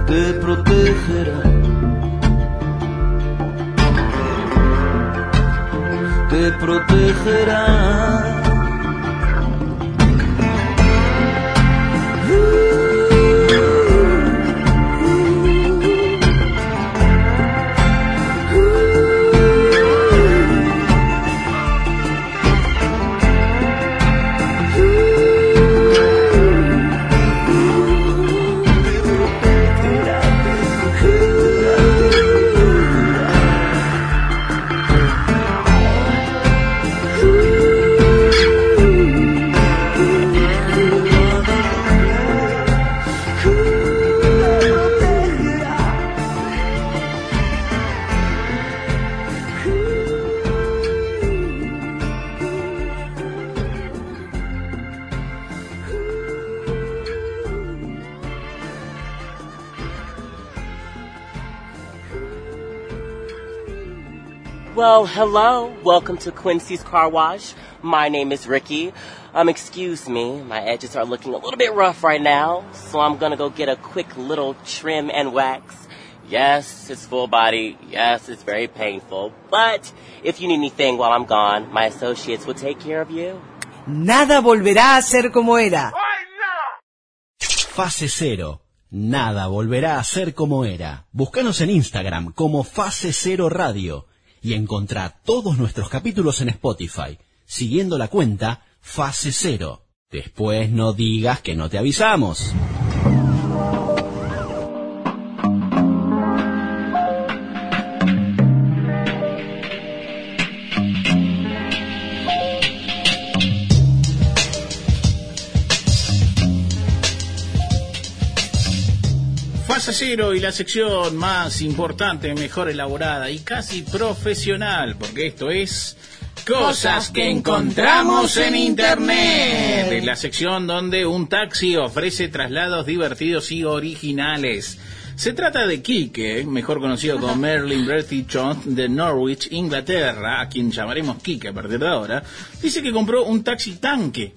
te protegerá. Te protegerá. Well, hello. Welcome to Quincy's Car Wash. My name is Ricky. Um, excuse me, my edges are looking a little bit rough right now, so I'm gonna go get a quick little trim and wax. Yes, it's full body. Yes, it's very painful. But if you need anything while I'm gone, my associates will take care of you. Nada volverá a ser como era. Fase Cero. Nada volverá a ser como era. Búscanos en Instagram como Fase Cero Radio y encontrá todos nuestros capítulos en Spotify, siguiendo la cuenta Fase Cero. Después no digas que no te avisamos. Fase Cero y la sección más importante, mejor elaborada y casi profesional, porque esto es Cosas que encontramos en Internet. La sección donde un taxi ofrece traslados divertidos y originales. Se trata de Kike, mejor conocido como Merlin Bertichon de Norwich, Inglaterra, a quien llamaremos Kike a partir de ahora. Dice que compró un taxi tanque,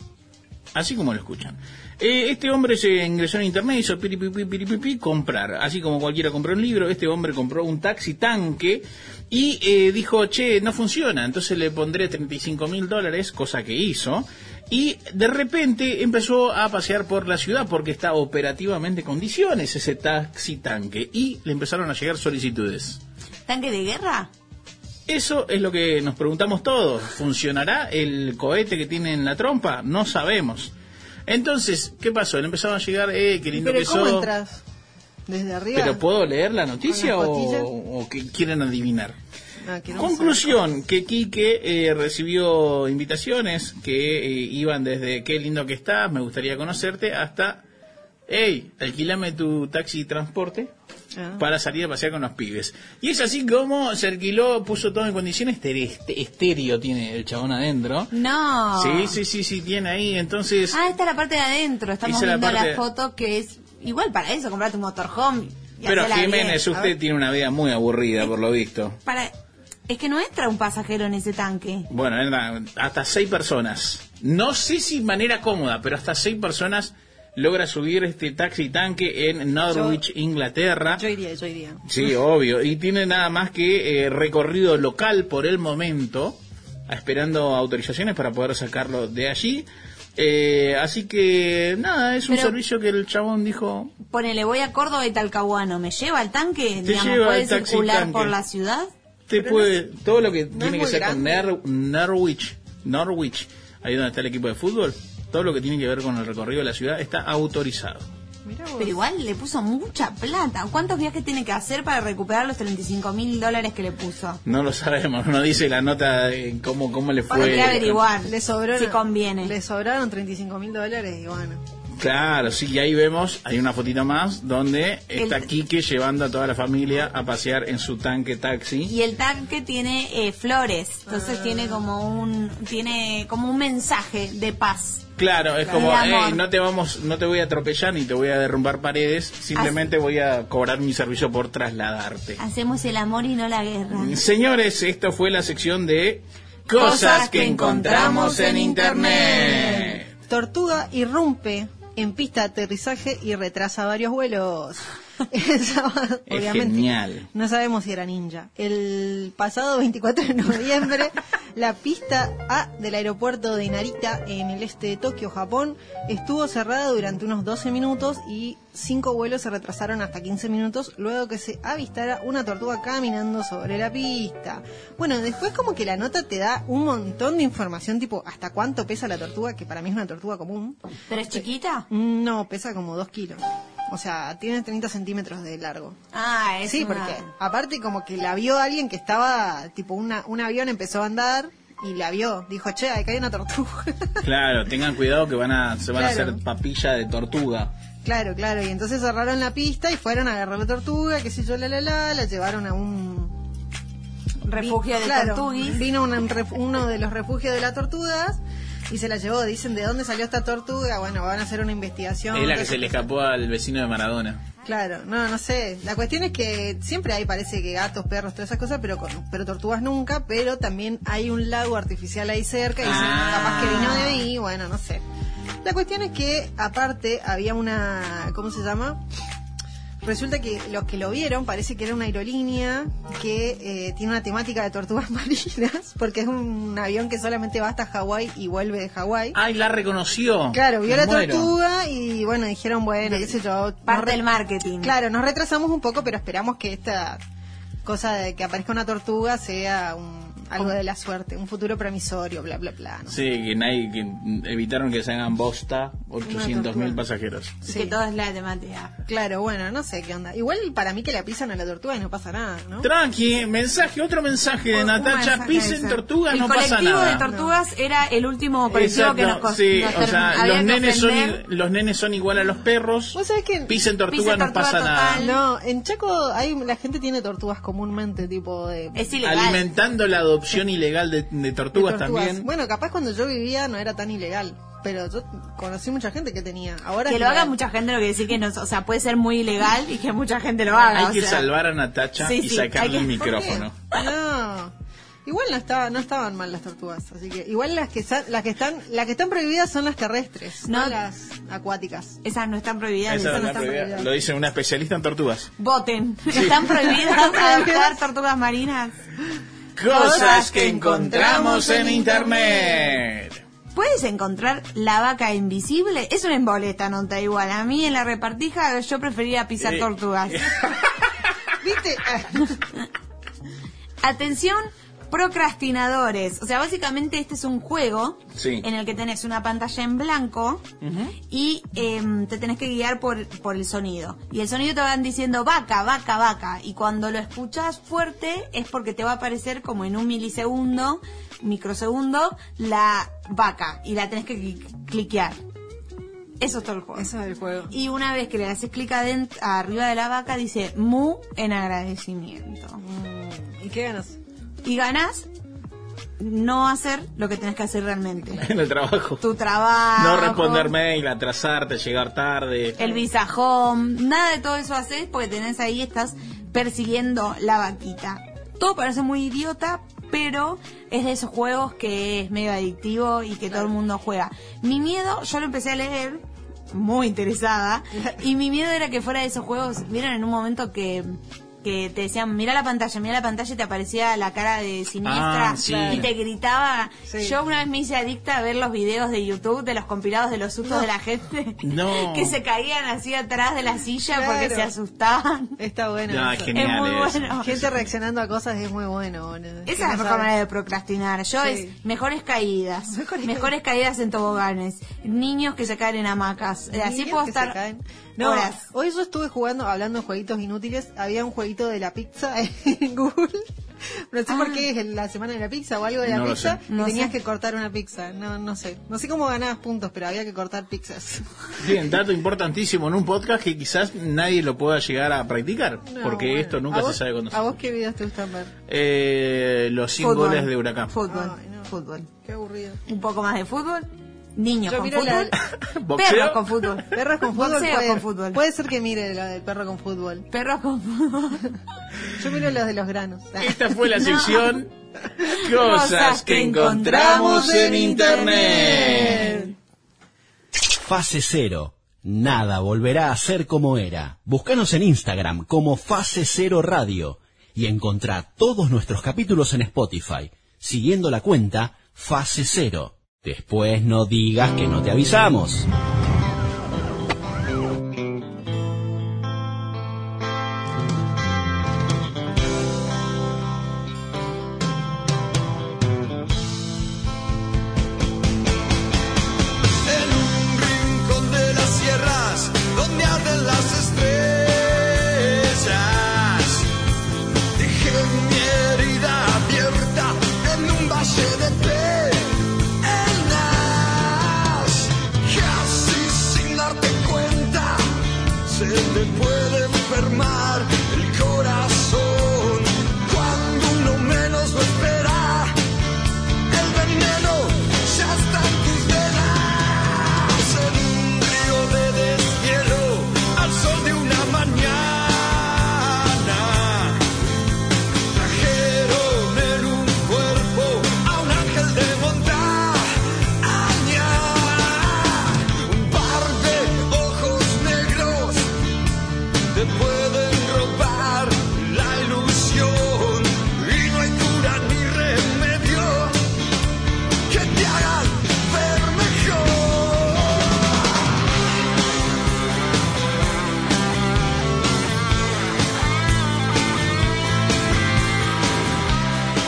así como lo escuchan. Eh, este hombre se ingresó en internet, hizo piripipi, piripipi, comprar. Así como cualquiera compró un libro, este hombre compró un taxi tanque y eh, dijo, che, no funciona, entonces le pondré 35 mil dólares, cosa que hizo. Y de repente empezó a pasear por la ciudad porque está operativamente en condiciones ese taxi tanque. Y le empezaron a llegar solicitudes. ¿Tanque de guerra? Eso es lo que nos preguntamos todos. ¿Funcionará el cohete que tiene en la trompa? No sabemos. Entonces, ¿qué pasó? Le empezaron a llegar, eh, qué lindo que ¿cómo sos. entras? ¿Desde arriba? ¿Pero puedo leer la noticia ¿Con la o, que quieren adivinar? Ah, Conclusión, que Quique eh, recibió invitaciones que eh, iban desde qué lindo que estás, me gustaría conocerte, hasta, hey, alquilame tu taxi transporte Ah. para salir a pasear con los pibes. Y es así como se alquiló, puso todo en condiciones, estere- este- estéreo tiene el chabón adentro. No. Sí, sí, sí, sí, tiene ahí, entonces... Ah, esta es la parte de adentro. Estamos viendo la, parte foto que es igual para eso, comprate un motorhome. y Pero Jiménez, bien. Usted tiene una vida muy aburrida, por lo visto. Para, es que no entra un pasajero en ese tanque. Bueno, hasta seis personas. No sé si manera cómoda, pero hasta seis personas logra subir este taxi tanque en Norwich, Inglaterra. Yo iría, yo iría. Sí, obvio. Y tiene nada más que eh, recorrido local por el momento, esperando autorizaciones para poder sacarlo de allí. Eh, así que nada, es un Pero- servicio que el chabón dijo, Ponele, voy a Córdoba y Talcahuano. ¿Me lleva el tanque? Te Digamos, lleva ¿Puede el taxi circular tanque. por la ciudad? te puede, todo lo que no tiene que ser con Norwich, Norwich, ahí donde está el equipo de fútbol, todo lo que tiene que ver con el recorrido de la ciudad está autorizado. Pero igual le puso mucha plata. ¿Cuántos viajes tiene que hacer para recuperar los 35 mil dólares que le puso? No lo sabemos, no dice la nota de cómo, cómo le fue. Hay que averiguar Le sobró, si conviene. Le sobraron 35 mil dólares y bueno. Claro, sí, y ahí vemos, hay una fotito más donde está El- Quique llevando a toda la familia a pasear en su tanque taxi. Y el tanque tiene eh, flores, entonces Ah. tiene como un tiene como un mensaje de paz. Claro, es como, De amor. "Ey, no te vamos, no te voy a atropellar ni te voy a derrumbar paredes, simplemente voy a cobrar mi servicio por trasladarte. Hacemos el amor y no la guerra. Señores, esto fue la sección de cosas que encontramos en internet. Tortuga irrumpe en pista de aterrizaje y retrasa varios vuelos. Esa- Es Obviamente. genial. No sabemos si era ninja. El pasado 24 de noviembre, la pista A del aeropuerto de Narita, en el este de Tokio, Japón, estuvo cerrada durante unos 12 minutos y cinco vuelos se retrasaron hasta 15 minutos luego que se avistara una tortuga caminando sobre la pista. Bueno, después como que la nota te da un montón de información, tipo hasta cuánto pesa la tortuga, que para mí es una tortuga común. ¿Pero es chiquita? No, pesa como 2 kilos. O sea, tiene 30 centímetros de largo. Ah, es Sí, una- porque aparte como que la vio alguien que estaba, tipo una, un avión empezó a andar y la vio. Dijo, che, acá hay una tortuga. Claro, tengan cuidado que van a, se van a hacer papilla de tortuga. claro, claro. Y entonces cerraron la pista y fueron a agarrar la tortuga, qué sé yo, la la la, la llevaron a un... Refugio de Claro, tortuguis. Vino un ref- uno de los refugios de las tortugas y se la llevó. Dicen, ¿de dónde salió esta tortuga? Bueno, van a hacer una investigación. Es la que se le escapó al vecino de Maradona. Claro, no, no sé. La cuestión es que siempre hay, parece que gatos, perros, todas esas cosas, pero con, pero tortugas nunca. Pero también hay un lago artificial ahí cerca y dicen, Ah. capaz que vino de ahí, bueno, no sé. La cuestión es que aparte había una, ¿cómo se llama? Resulta que los que lo vieron parece que era una aerolínea que eh, tiene una temática de tortugas marinas, porque es un avión que solamente va hasta Hawái y vuelve de Hawái. ¡Ay, la reconoció! Claro, vio Me la muero. tortuga y bueno, dijeron, bueno, qué sé yo. Parte del marketing. Claro, nos retrasamos un poco, pero esperamos que esta cosa de que aparezca una tortuga sea un, algo de la suerte, un futuro promisorio, bla, bla, bla. ¿no? Sí, que, nadie, que evitaron que se hagan bosta 800 mil pasajeros. Y Que todo es la temática. Claro, bueno, no sé qué onda. Igual para mí que la pisan a la tortuga y no pasa nada, ¿no? Tranqui, mensaje, otro mensaje de Un Natacha, pisen tortugas, El no pasa colectivo nada. de tortugas era el último colectivo que nos Exacto, cos- sí, nos o sea, los nenes, son, los nenes son igual a los perros. ¿Vos sabés que Pisen tortugas, Pisen no tortuga pasa nada. total. No, en Chaco hay, la gente tiene tortugas comúnmente, tipo de... Es ilegal. Alimentando la adopción ilegal de, de tortugas, de tortugas. también. Bueno, capaz cuando yo vivía no era tan ilegal, pero yo conocí mucha gente que tenía. Ahora que lo haga mucha gente no quiere decir que no, o sea, puede ser muy ilegal y que mucha gente lo haga. Hay o que sea. salvar a Natacha Sí, y sí, sacarle que- el micrófono. No. Igual no estaba, no estaban mal las tortugas, así que igual las que las que están las que están prohibidas son las terrestres, no, No. las acuáticas. Esas no están prohibidas. Esas no están prohibida. prohibidas. Lo dice una especialista en tortugas. Voten. ¿Están prohibidas adoptar tortugas marinas? Cosas que encontramos en internet. ¿Puedes encontrar la vaca invisible? Es una emboleta nota igual. A mí en la repartija yo prefería pisar tortugas. ¿Viste? Atención, procrastinadores. O sea, básicamente este es un juego Sí. en el que tenés una pantalla en blanco y em, te tenés que guiar por, por el sonido. Y el sonido te van diciendo vaca, vaca, vaca. Y cuando lo escuchas fuerte es porque te va a aparecer como en un milisegundo, microsegundo, la vaca. Y la tenés que cli- cliquear. Eso es todo el juego. Eso es el juego. Y una vez que le haces clic adent- arriba de la vaca dice mu en agradecimiento. ¿Y qué ganas? Y ganas no hacer lo que tenés que hacer realmente. En el trabajo. Tu trabajo. No responder mail, atrasarte, llegar tarde. El visa home, nada de todo eso haces porque tenés ahí, estás persiguiendo la vaquita. Todo parece muy idiota, pero es de esos juegos que es medio adictivo y que todo el mundo juega. Mi miedo, yo lo empecé a leer muy interesada y mi miedo era que fuera de esos juegos, vieron en un momento que que te decían, mira la pantalla, mira la pantalla y te aparecía la cara de siniestra Ah, sí. y te gritaba. Sí. Yo una vez me hice adicta a ver los videos de YouTube de los compilados de los sustos de la gente No. que se caían así atrás de la silla Claro. porque se asustaban. Está bueno. No, eso. genial es muy eso. bueno. Gente reaccionando a cosas es muy bueno. Esa es la mejor manera de procrastinar. Yo Sí. es mejores caídas. Mejores Mejores, caídas en toboganes. Niños que se caen en hamacas. Eh, Así Niños puedo que se estar caen. No, horas. hoy yo estuve jugando, hablando de jueguitos inútiles, había un jueguito de la pizza en Google. No sé por qué es la semana de la pizza o algo de la No pizza. Y No tenías sé. que cortar una pizza. No, no sé. No sé cómo ganabas puntos, pero había que cortar pizzas. Bien, dato importantísimo en un podcast que quizás nadie lo pueda llegar a practicar, No, porque bueno. esto ¿A nunca se sabe cuándo ¿A vos qué videos te gustan ver? Eh, los 100 Fútbol. goles de Huracán. Fútbol. Ay, no. Fútbol. Qué aburrido. Un poco más de fútbol. Niños con la- fútbol. Boxeo. Perros con fútbol. Perros con fútbol. Boxeo puede, con fútbol. puede ser que mire la del perro con fútbol. Perros con fútbol. Yo miro los de los granos. Esta fue la No. sección Cosas que encontramos en Internet. Fase cero. Nada volverá a ser como era. Búscanos en Instagram como Fase Cero Radio y encontrá todos nuestros capítulos en Spotify, siguiendo la cuenta Fase Cero. Después no digas que no te avisamos.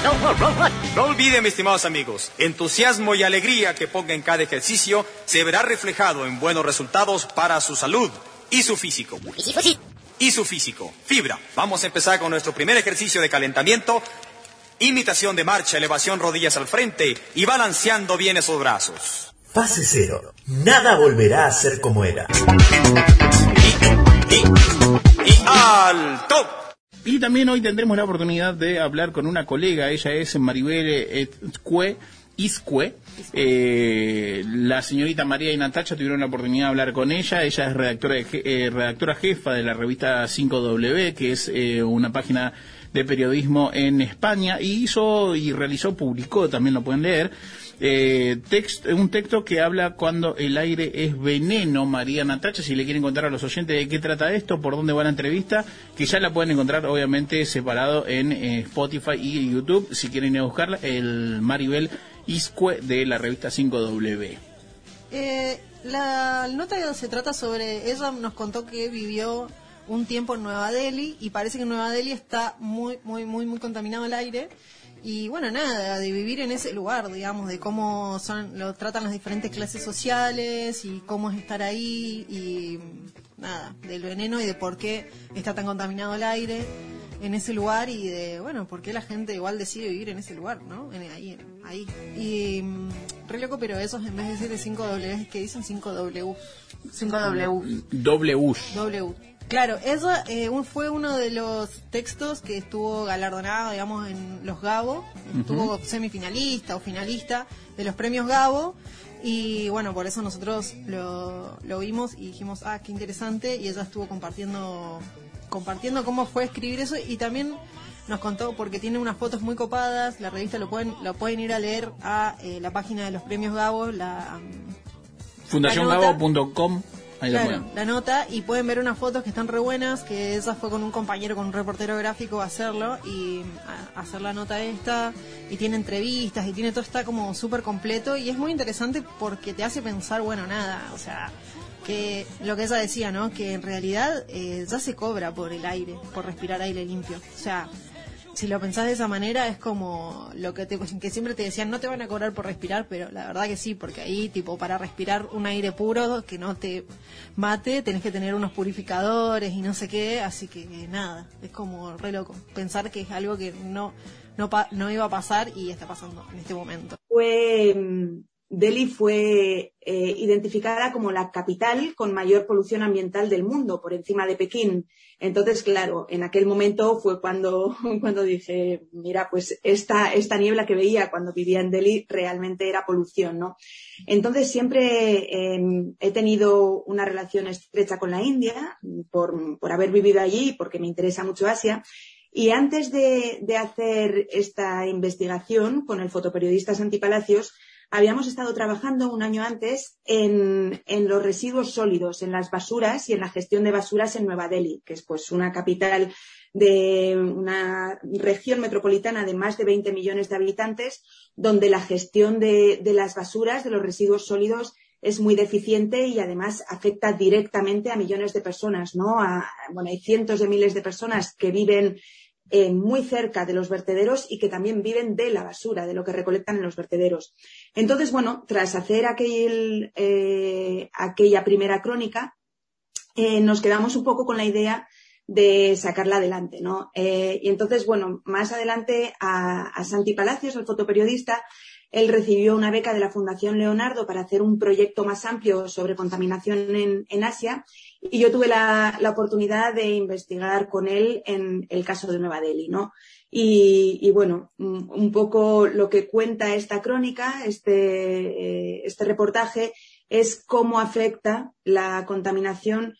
No, olviden, mis estimados amigos, entusiasmo y alegría que ponga en cada ejercicio se verá reflejado en buenos resultados para su salud y su físico. Y su físico. Fibra. Vamos a empezar con nuestro primer ejercicio de calentamiento. Imitación de marcha, elevación rodillas al frente y balanceando bien esos brazos. Fase cero. Nada volverá a ser como era. Y alto. Y también hoy tendremos la oportunidad de hablar con una colega, ella es Maribel Escue, Iscue. Eh, la señorita María y Natacha tuvieron la oportunidad de hablar con ella. Ella es redactora, de eh, redactora jefa de la revista 5W, que es eh, una página de periodismo en España, y hizo y realizó, publicó, también lo pueden leer, eh, text- un texto que habla cuando el aire es veneno, María Natacha, si le quieren contar a los oyentes de qué trata esto, por dónde va la entrevista, que ya la pueden encontrar obviamente separado en eh, Spotify y YouTube, si quieren ir a buscarla, el Maribel Iscue de la revista 5W. Eh, la nota se trata sobre, ella nos contó que vivió un tiempo en Nueva Delhi y parece que en Nueva Delhi está muy, muy, muy, muy contaminado el aire. Y bueno, nada, de vivir en ese lugar, digamos, de cómo son, lo tratan las diferentes clases sociales y cómo es estar ahí y nada, del veneno y de por qué está tan contaminado el aire en ese lugar y de, bueno, por qué la gente igual decide vivir en ese lugar, ¿no? En- ahí, en- ahí. Y mm, re loco, pero esos en vez de decirle 5 W, que dicen 5 W. 5 W. W. Claro, eso eh, un- fue uno de los textos que estuvo galardonado, digamos, en los Gabo. Estuvo semifinalista o finalista de los premios Gabo. Y bueno, por eso nosotros lo, lo vimos y dijimos, ah, qué interesante. Y ella estuvo compartiendo, compartiendo cómo fue escribir eso. Y también nos contó porque tiene unas fotos muy copadas. La revista lo pueden lo pueden ir a leer a eh, la página de los premios Gabo, la mm, Fundaciongabo.com. Ahí Claro, la nota y pueden ver unas fotos que están re buenas, que esa fue con un compañero, con un reportero gráfico a hacerlo y a hacer la nota esta y tiene entrevistas y tiene todo está como súper completo y es muy interesante porque te hace pensar, bueno, nada, o sea, que lo que ella decía, ¿no? Que en realidad eh, ya se cobra por el aire, por respirar aire limpio. O sea, si lo pensás de esa manera es como lo que te que siempre te decían no te van a cobrar por respirar pero la verdad que sí porque ahí tipo para respirar un aire puro que no te mate tenés que tener unos purificadores y no sé qué así que nada es como re loco pensar que es algo que no no no iba a pasar y está pasando en este momento fue mm, Delhi fue eh, identificada como la capital con mayor polución ambiental del mundo, por encima de Pekín. Entonces, claro, en aquel momento fue cuando, cuando dije, mira, pues esta, esta niebla que veía cuando vivía en Delhi realmente era polución, ¿no? Entonces, siempre eh, he tenido una relación estrecha con la India, por, por haber vivido allí, porque me interesa mucho Asia. Y antes de, de hacer esta investigación con el fotoperiodista Santi Palacios, habíamos estado trabajando un año antes en, en los residuos sólidos, en las basuras y en la gestión de basuras en Nueva Delhi, que es pues una capital de una región metropolitana de más de 20 millones de habitantes, donde la gestión de, de las basuras, de los residuos sólidos, es muy deficiente y además afecta directamente a millones de personas, ¿no? Bueno, hay cientos de miles de personas que viven eh, muy cerca de los vertederos y que también viven de la basura, de lo que recolectan en los vertederos. Entonces, bueno, tras hacer eh, aquella primera crónica, eh, nos quedamos un poco con la idea de sacarla adelante, ¿no? Y entonces, bueno, más adelante a, Santi Palacios, el fotoperiodista, él recibió una beca de la Fundación Leonardo para hacer un proyecto más amplio sobre contaminación en Asia y yo tuve la, la oportunidad de investigar con él en el caso de Nueva Delhi, ¿no? Y, y bueno, un poco lo que cuenta esta crónica, este, eh, este reportaje, es cómo afecta la contaminación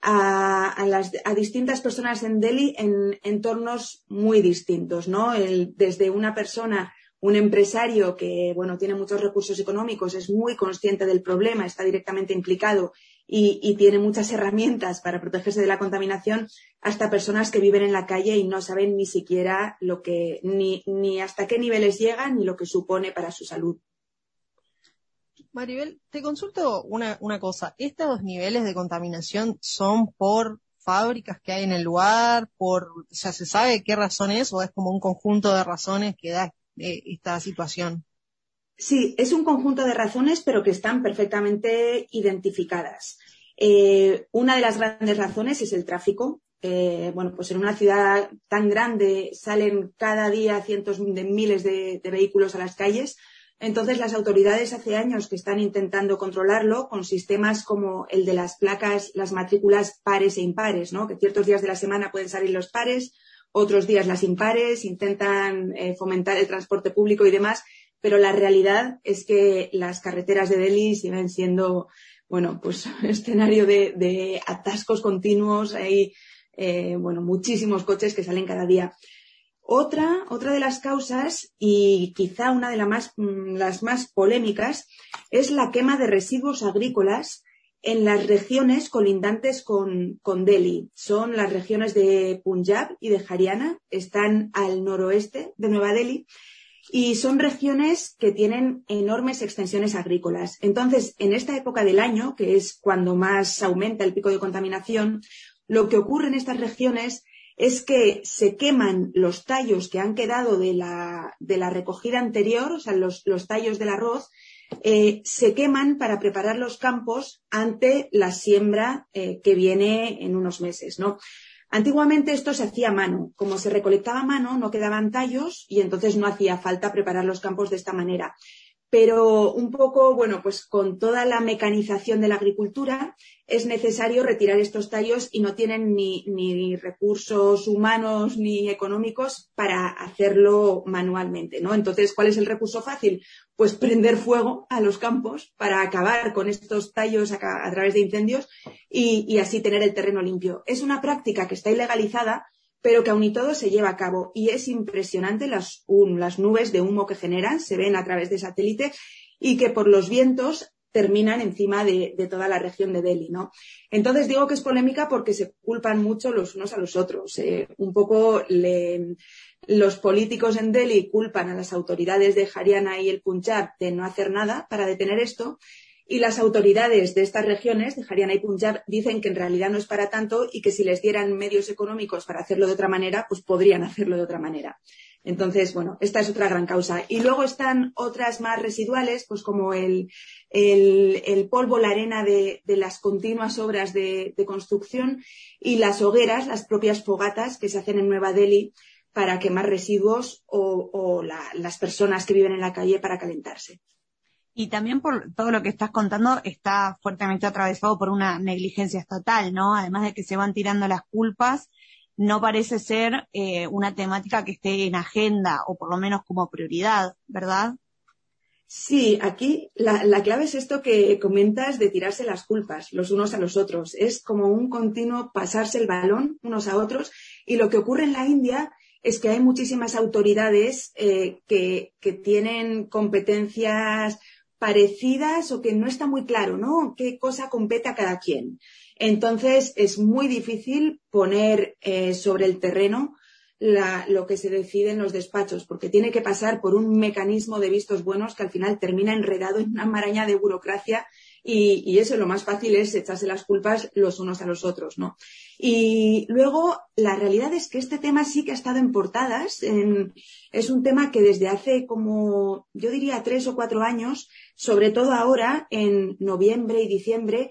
a, a las, a distintas personas en Delhi en entornos muy distintos, ¿no? El- desde una persona, un empresario que, bueno, tiene muchos recursos económicos, es muy consciente del problema, está directamente implicado y, y tiene muchas herramientas para protegerse de la contaminación, hasta personas que viven en la calle y no saben ni siquiera lo que, ni, ni hasta qué niveles llegan ni lo que supone para su salud. Maribel, te consulto una, una cosa. ¿Estos niveles de contaminación son por fábricas que hay en el lugar? Por, o sea, ¿se sabe qué razón es o es como un conjunto de razones que da eh, esta situación? Sí, es un conjunto de razones, pero que están perfectamente identificadas. Eh, una de las grandes razones es el tráfico. Eh, bueno, pues en una ciudad tan grande salen cada día cientos de miles de, vehículos a las calles. Entonces, las autoridades hace años que están intentando controlarlo con sistemas como el de las placas, las matrículas pares e impares, ¿no? Que ciertos días de la semana pueden salir los pares, otros días las impares, intentan eh, fomentar el transporte público y demás, pero la realidad es que las carreteras de Delhi siguen siendo, bueno, pues escenario de, atascos continuos, hay, eh, bueno, muchísimos coches que salen cada día. Otra, otra de las causas, y quizá una de la más, mm, las más polémicas, es la quema de residuos agrícolas en las regiones colindantes con, con Delhi. Son las regiones de Punjab y de Haryana, están al noroeste de Nueva Delhi y son regiones que tienen enormes extensiones agrícolas. Entonces, en esta época del año, que es cuando más aumenta el pico de contaminación, lo que ocurre en estas regiones es que se queman los tallos que han quedado de la, recogida anterior, o sea, los, los tallos del arroz, eh, se queman para preparar los campos ante la siembra eh, que viene en unos meses, ¿no? Antiguamente esto se hacía a mano. Como se recolectaba a mano, no quedaban tallos y entonces no hacía falta preparar los campos de esta manera. Pero un poco, bueno, pues con toda la mecanización de la agricultura es necesario retirar estos tallos y no tienen ni, ni recursos humanos ni económicos para hacerlo manualmente, ¿no? Entonces, ¿cuál es el recurso fácil? Pues prender fuego a los campos para acabar con estos tallos a, través de incendios y así tener el terreno limpio. Es una práctica que está ilegalizada, pero que aun y todo se lleva a cabo. Y es impresionante las, nubes de humo que generan, se ven a través de satélite y que por los vientos terminan encima de, toda la región de Delhi, ¿no? Entonces digo que es polémica porque se culpan mucho los unos a los otros. Eh, un poco los políticos en Delhi culpan a las autoridades de Haryana y el Punjab de no hacer nada para detener esto y las autoridades de estas regiones, de Haryana y Punjab, dicen que en realidad no es para tanto y que si les dieran medios económicos para hacerlo de otra manera, pues podrían hacerlo de otra manera. Entonces, bueno, esta es otra gran causa. Y luego están otras más residuales, pues como el, el- polvo, la arena de, de las continuas obras de, de construcción y las hogueras, las propias fogatas que se hacen en Nueva Delhi para quemar residuos o, o la- las personas que viven en la calle para calentarse. Y también por todo lo que estás contando está fuertemente atravesado por una negligencia estatal, ¿no? Además de que se van tirando las culpas, no parece ser eh, una temática que esté en agenda o por lo menos como prioridad, ¿verdad? Sí, aquí la, la clave es esto que comentas de tirarse las culpas los unos a los otros. Es como un continuo pasarse el balón unos a otros. Y lo que ocurre en la India es que hay muchísimas autoridades eh, que tienen competencias parecidas o que no está muy claro, ¿no? ¿Qué cosa compete a cada quien? Entonces es muy difícil poner eh, sobre el terreno la- lo que se decide en los despachos, porque tiene que pasar por un mecanismo de vistos buenos que al final termina enredado en una maraña de burocracia y, eso lo más fácil es echarse las culpas los unos a los otros, ¿no? Y luego la realidad es que este tema sí que ha estado en portadas. es un tema que desde hace como, yo diría, tres o cuatro años, sobre todo ahora, en noviembre y diciembre,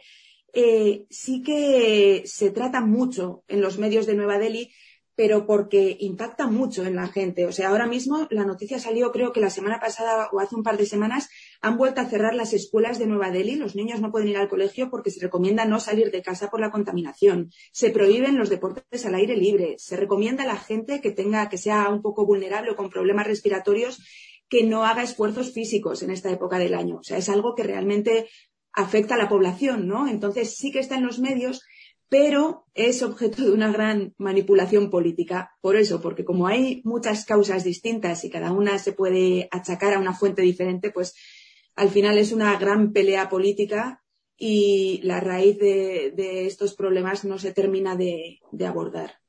eh, sí que se trata mucho en los medios de Nueva Delhi, pero porque impacta mucho en la gente. O sea, ahora mismo la noticia salió, creo que la semana pasada o hace un par de semanas, han vuelto a cerrar las escuelas de Nueva Delhi. Los niños no pueden ir al colegio porque se recomienda no salir de casa por la contaminación. Se prohíben los deportes al aire libre. Se recomienda a la gente que tenga, que sea un poco vulnerable o con problemas respiratorios, que no haga esfuerzos físicos en esta época del año. O sea, es algo que realmente afecta a la población, ¿no? Entonces sí que está en los medios, pero es objeto de una gran manipulación política. Por eso, porque como hay muchas causas distintas y cada una se puede achacar a una fuente diferente, pues al final es una gran pelea política y la raíz de, estos problemas no se termina de, de abordar.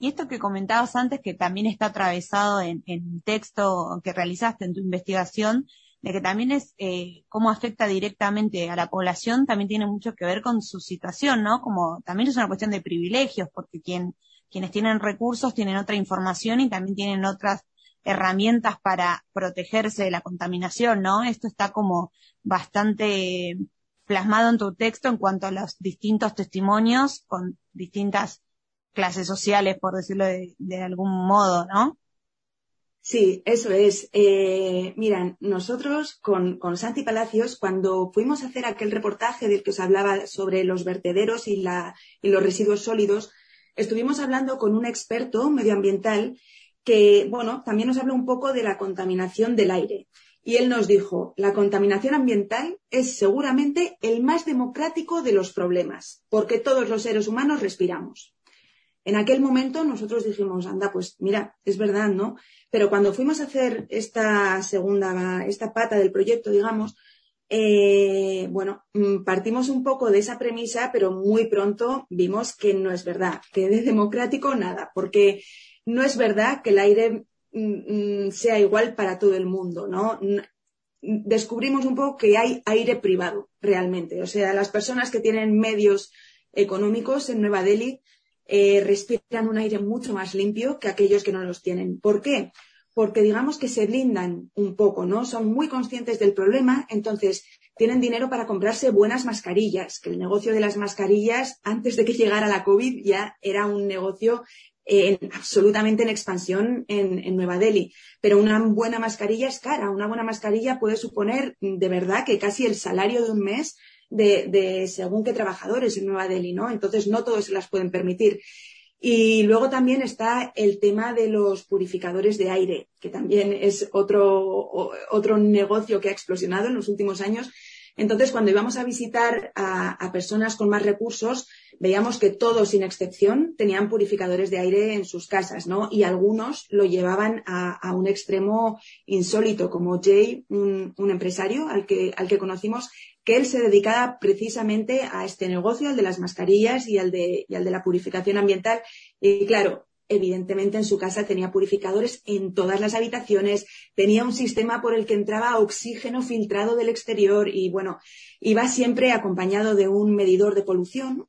Y esto que comentabas antes, que también está atravesado en, un texto que realizaste en tu investigación, de que también es eh, cómo afecta directamente a la población, también tiene mucho que ver con su situación, ¿no? Como también es una cuestión de privilegios, porque quien, quienes tienen recursos tienen otra información y también tienen otras herramientas para protegerse de la contaminación, ¿no? Esto está como bastante plasmado en tu texto en cuanto a los distintos testimonios con distintas clases sociales, por decirlo de, algún modo, ¿no? Sí, eso es. Eh, miran, nosotros con, con Santi Palacios, cuando fuimos a hacer aquel reportaje del que os hablaba sobre los vertederos y, la, y los residuos sólidos, estuvimos hablando con un experto medioambiental que, bueno, también nos habló un poco de la contaminación del aire. Y él nos dijo, la contaminación ambiental es seguramente el más democrático de los problemas, porque todos los seres humanos respiramos. En aquel momento nosotros dijimos, anda, pues mira, es verdad, ¿no? Pero cuando fuimos a hacer esta segunda, esta pata del proyecto, digamos, eh, bueno, mm, partimos un poco de esa premisa, pero muy pronto vimos que no es verdad, que de democrático nada, porque no es verdad que el aire mm, mm, sea igual para todo el mundo, ¿no? Descubrimos un poco que hay aire privado, realmente. O sea, las personas que tienen medios económicos en Nueva Delhi eh, respiran un aire mucho más limpio que aquellos que no los tienen. ¿Por qué? Porque digamos que se blindan un poco, ¿no? Son muy conscientes del problema, entonces tienen dinero para comprarse buenas mascarillas, que el negocio de las mascarillas, antes de que llegara la COVID, ya era un negocio absolutamente en expansión en, en Nueva Delhi. Pero una buena mascarilla es cara. Una buena mascarilla puede suponer de verdad que casi el salario de un mes de, de según qué trabajadores en Nueva Delhi, ¿no? Entonces no todos se las pueden permitir. Y luego también está el tema de los purificadores de aire, que también es otro, otro negocio que ha explosionado en los últimos años. Entonces, cuando íbamos a visitar a personas con más recursos, veíamos que todos, sin excepción, tenían purificadores de aire en sus casas, ¿no? Y algunos lo llevaban a, un extremo insólito, como Jay, un, un empresario al que, al que conocimos, que él se dedicaba precisamente a este negocio, al de las mascarillas y al de, y al de la purificación ambiental. Y claro, evidentemente en su casa tenía purificadores en todas las habitaciones, tenía un sistema por el que entraba oxígeno filtrado del exterior y bueno, iba siempre acompañado de un medidor de polución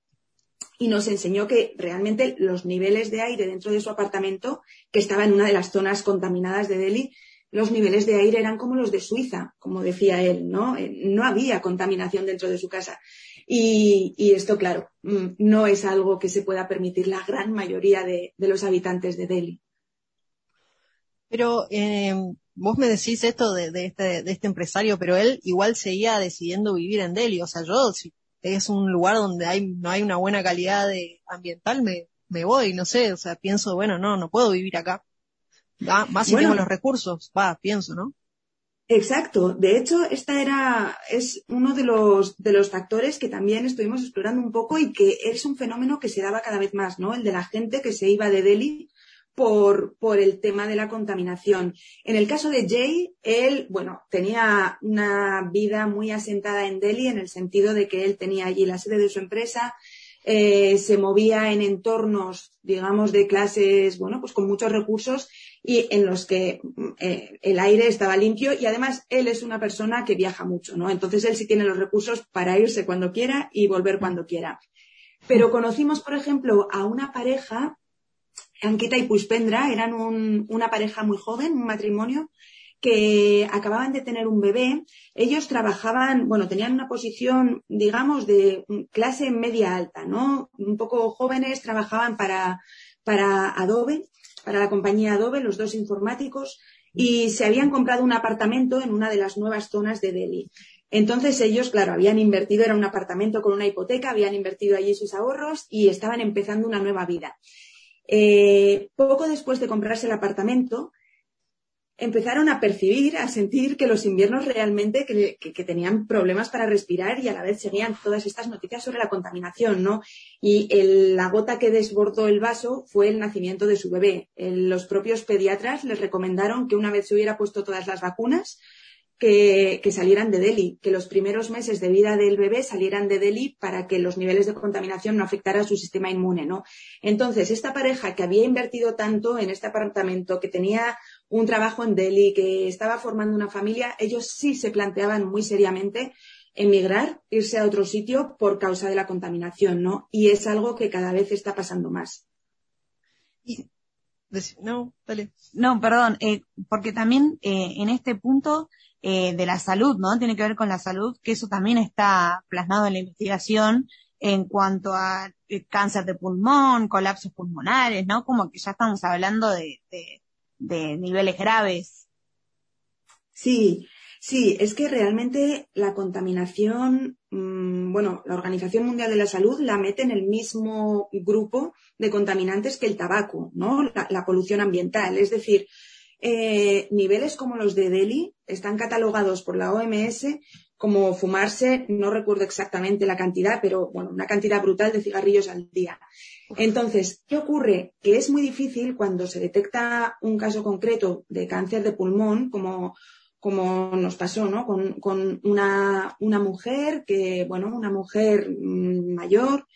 y nos enseñó que realmente los niveles de aire dentro de su apartamento, que estaba en una de las zonas contaminadas de Delhi, los niveles de aire eran como los de Suiza, como decía él, ¿no? Eh, No había contaminación dentro de su casa. Y, y esto, claro, mm, no es algo que se pueda permitir la gran mayoría de, de los habitantes de Delhi. Pero eh, vos me decís esto de, de este, de este empresario, pero él igual seguía decidiendo vivir en Delhi. O sea, yo, si es un lugar donde hay, no hay una buena calidad de ambiental, me, me voy, no sé, o sea, pienso, bueno, no, no puedo vivir acá. Ah, más si Bueno. tengo los recursos, va, pienso, ¿no? Exacto. De hecho, esta era, es uno de los, de los factores que también estuvimos explorando un poco y que es un fenómeno que se daba cada vez más, ¿no? El de la gente que se iba de Delhi por, el tema de la contaminación. En el caso de Jay, él, bueno, tenía una vida muy asentada en Delhi en el sentido de que él tenía allí la sede de su empresa, eh, se movía en entornos, digamos, de clases, bueno, pues con muchos recursos y en los que eh, el aire estaba limpio y además él es una persona que viaja mucho, ¿no? Entonces él sí tiene los recursos para irse cuando quiera y volver cuando quiera. Pero conocimos, por ejemplo, a una pareja, Ankita y Pushpendra, eran un- una pareja muy joven, un matrimonio, que acababan de tener un bebé. Ellos trabajaban, bueno, tenían una posición, digamos, de clase media alta, ¿no? Un poco jóvenes, trabajaban para, para Adobe, para la compañía Adobe, los dos informáticos, y se habían comprado un apartamento en una de las nuevas zonas de Delhi. Entonces ellos, claro, habían invertido, era un apartamento con una hipoteca, habían invertido allí sus ahorros y estaban empezando una nueva vida. Eh, poco después de comprarse el apartamento, empezaron a percibir, a sentir que los inviernos realmente que, tenían problemas para respirar y a la vez seguían todas estas noticias sobre la contaminación, ¿no? Y la gota que desbordó el vaso fue el nacimiento de su bebé. Los propios pediatras les recomendaron que una vez se hubiera puesto todas las vacunas, que, que salieran de Delhi, que los primeros meses de vida del bebé salieran de Delhi para que los niveles de contaminación no afectaran su sistema inmune, ¿no? Entonces, esta pareja que había invertido tanto en este apartamento, que tenía un trabajo en Delhi, que estaba formando una familia, ellos sí se planteaban muy seriamente emigrar, irse a otro sitio por causa de la contaminación, ¿no? Y es algo que cada vez está pasando más. No, dale. No, perdón, eh, porque también eh, en este punto eh, de la salud, ¿no? Tiene que ver con la salud, que eso también está plasmado en la investigación en cuanto a eh, cáncer de pulmón, colapsos pulmonares, ¿no? Como que ya estamos hablando de, de, niveles graves. Sí, sí, es que realmente la contaminación, mm, bueno, la Organización Mundial de la Salud la mete en el mismo grupo de contaminantes que el tabaco, ¿no? La polución ambiental. Es decir, eh, niveles como los de Delhi están catalogados por la OMS como fumarse, no recuerdo exactamente la cantidad, pero bueno, una cantidad brutal de cigarrillos al día. Entonces, ¿qué ocurre? Que es muy difícil cuando se detecta un caso concreto de cáncer de pulmón, como, como nos pasó, ¿no? Con, con una, una mujer que, bueno, una mujer mm, mayor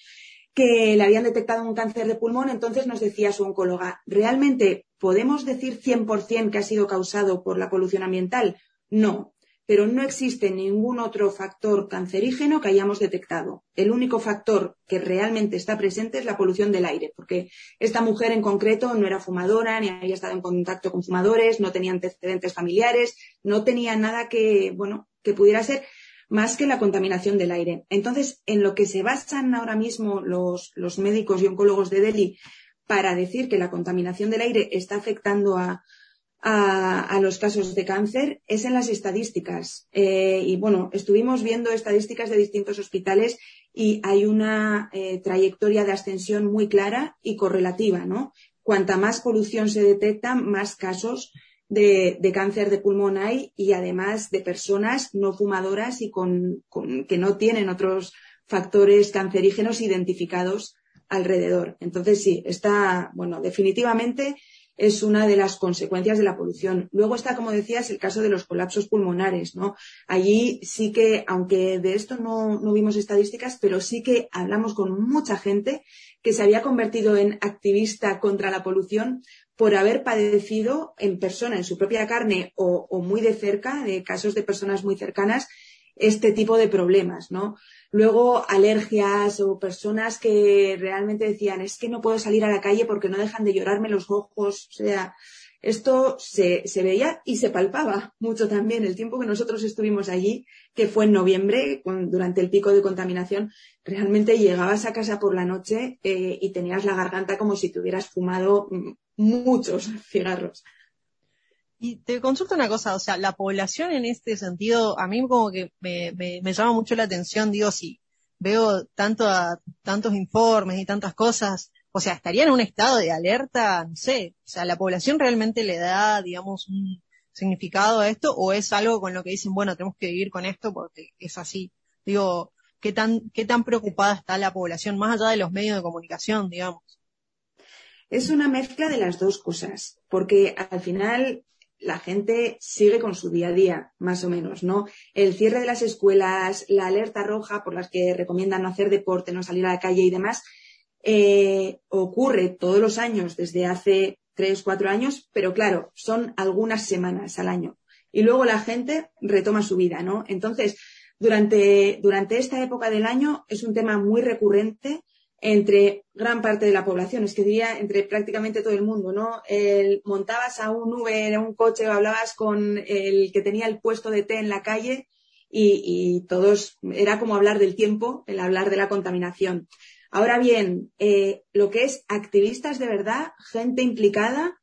que le habían detectado un cáncer de pulmón, entonces nos decía su oncóloga, ¿realmente podemos decir 100% que ha sido causado por la polución ambiental? No, pero no existe ningún otro factor cancerígeno que hayamos detectado. El único factor que realmente está presente es la polución del aire, porque esta mujer en concreto no era fumadora, ni había estado en contacto con fumadores, no tenía antecedentes familiares, no tenía nada que, bueno, que pudiera ser más que la contaminación del aire. Entonces, en lo que se basan ahora mismo los, los médicos y oncólogos de Delhi para decir que la contaminación del aire está afectando a, a, a los casos de cáncer es en las estadísticas. Eh, y bueno, estuvimos viendo estadísticas de distintos hospitales y hay una eh, trayectoria de ascensión muy clara y correlativa, ¿no? Cuanta más polución se detecta, más casos de, de cáncer de pulmón hay y además de personas no fumadoras y con, con- que no tienen otros factores cancerígenos identificados alrededor. Entonces, sí, está, bueno, definitivamente es una de las consecuencias de la polución. Luego está, como decías, el caso de los colapsos pulmonares, ¿no? Allí sí que, aunque de esto no, no vimos estadísticas, pero sí que hablamos con mucha gente que se había convertido en activista contra la polución por haber padecido en persona, en su propia carne o, muy de cerca, de casos de personas muy cercanas, este tipo de problemas, ¿no? Luego, alergias o personas que realmente decían, es que no puedo salir a la calle porque no dejan de llorarme los ojos. O sea, esto se, se veía y se palpaba mucho también. El tiempo que nosotros estuvimos allí, que fue en noviembre, con- durante el pico de contaminación, realmente llegabas a casa por la noche eh, y tenías la garganta como si te hubieras fumado mm, muchos cigarros. Y te consulto una cosa, o sea, la población en este sentido, a mí como que me, me, llama mucho la atención, digo, si veo tanto tantos informes y tantas cosas, o sea, estaría en un estado de alerta, no sé, o sea, la población realmente le da, digamos, un significado a esto, o es algo con lo que dicen, bueno, tenemos que vivir con esto porque es así. Digo, ¿qué tan, qué tan preocupada está la población, más allá de los medios de comunicación, digamos? Es una mezcla de las dos cosas, porque al final la gente sigue con su día a día, más o menos, ¿no? El cierre de las escuelas, la alerta roja por las que recomiendan no hacer deporte, no salir a la calle y demás, eh, ocurre todos los años desde hace tres, cuatro años, pero claro, son algunas semanas al año. Y luego la gente retoma su vida, ¿no? Entonces, durante, durante esta época del año es un tema muy recurrente entre gran parte de la población, es que diría entre prácticamente todo el mundo, ¿no? El- montabas a un Uber, a un coche, o hablabas con el que tenía el puesto de té en la calle y, todos, era como hablar del tiempo, el hablar de la contaminación. Ahora bien, eh, lo que es activistas de verdad, gente implicada,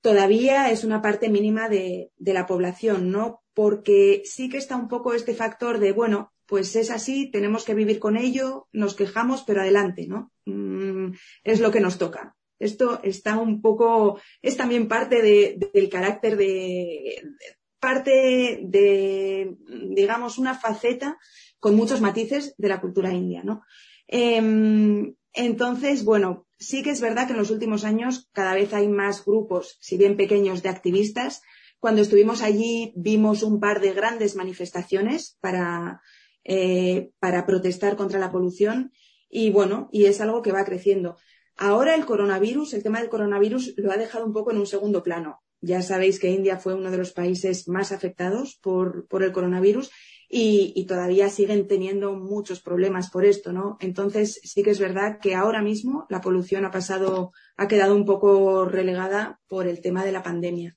todavía es una parte mínima de, de la población, ¿no? Porque sí que está un poco este factor de, bueno, pues es así, tenemos que vivir con ello, nos quejamos, pero adelante, ¿no? Mm, es lo que nos toca. Esto está un poco, es también parte de- del carácter de, de- parte de, digamos, una faceta con muchos matices de la cultura india, ¿no? Em, entonces, bueno, sí que es verdad que en los últimos años cada vez hay más grupos, si bien pequeños, de activistas. Cuando estuvimos allí vimos un par de grandes manifestaciones para, eh, para protestar contra la polución y bueno, y es algo que va creciendo. Ahora el coronavirus, el tema del coronavirus lo ha dejado un poco en un segundo plano. Ya sabéis que India fue uno de los países más afectados por, por el coronavirus y, y todavía siguen teniendo muchos problemas por esto, ¿no? Entonces sí que es verdad que ahora mismo la polución ha pasado, ha quedado un poco relegada por el tema de la pandemia.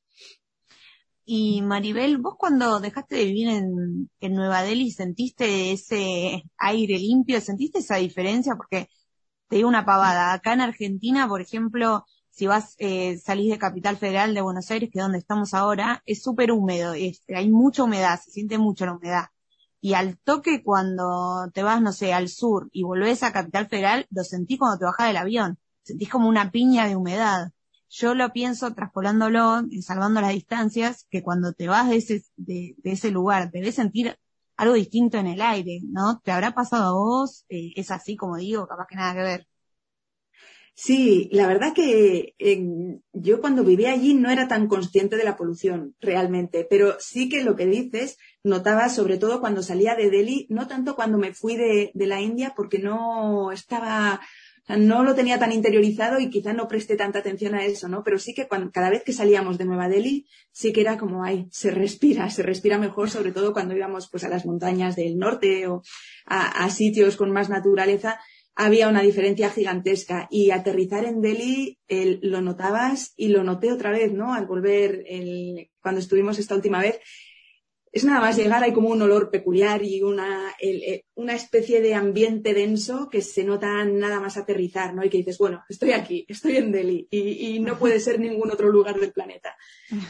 Y Maribel, vos cuando dejaste de vivir en, en Nueva Delhi, ¿sentiste ese aire limpio? ¿Sentiste esa diferencia? Porque te digo una pavada. Acá en Argentina, por ejemplo, si vas, eh, salís de Capital Federal de Buenos Aires, que es donde estamos ahora, es súper húmedo, es- hay mucha humedad, se siente mucho la humedad. Y al toque cuando te vas, no sé, al sur y volvés a Capital Federal, lo sentís cuando te bajás del avión. Sentís como una piña de humedad. Yo lo pienso traspolándolo, salvando las distancias, que cuando te vas de ese, de, de ese lugar, debes sentir algo distinto en el aire, ¿no? ¿Te habrá pasado a vos? Eh, es así como digo, capaz que nada que ver. Sí, la verdad que yo cuando vivía allí no era tan consciente de la polución realmente, pero sí que lo que dices notaba sobre todo cuando salía de Delhi, no tanto cuando me fui de, de la India porque no estaba, no lo tenía tan interiorizado y quizá no presté tanta atención a eso, ¿no? Pero sí que cuando, cada vez que salíamos de Nueva Delhi sí que era como, ay, se respira, se respira mejor, sobre todo cuando íbamos pues a las montañas del norte o a, sitios con más naturaleza había una diferencia gigantesca y aterrizar en Delhi el- lo notabas y lo noté otra vez, ¿no? Al volver el- cuando estuvimos esta última vez. Es nada más llegar, hay como un olor peculiar y una, el- eh, una especie de ambiente denso que se nota nada más aterrizar, ¿no? Y que dices, bueno, estoy aquí, estoy en Delhi y, y no puede ser ningún otro lugar del planeta.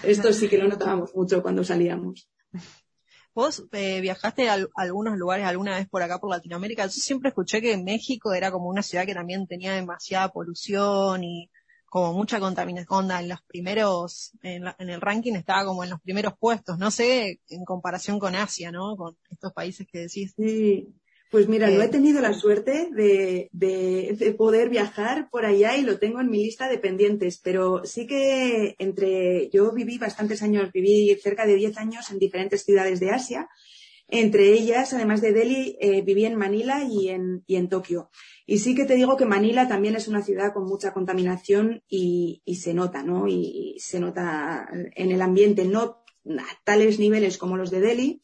Esto sí que lo notábamos mucho cuando salíamos. Vos eh, viajaste a, a algunos lugares alguna vez por acá por Latinoamérica. Yo siempre escuché que México era como una ciudad que también tenía demasiada polución y como mucha contaminación. En los primeros, en, la- en el ranking estaba como en los primeros puestos. No sé, en comparación con Asia, ¿no? Con estos países que decís. Sí. Pues mira, no Eh, he tenido la suerte de, de- de poder viajar por allá y lo tengo en mi lista de pendientes, pero sí que entre, yo viví bastantes años, viví cerca de 10 años en diferentes ciudades de Asia, entre ellas, además de Delhi, eh, viví en Manila y en, Tokio. Y sí que te digo que Manila también es una ciudad con mucha contaminación y, se nota, ¿no? Y, y se nota en el ambiente, no a tales niveles como los de Delhi,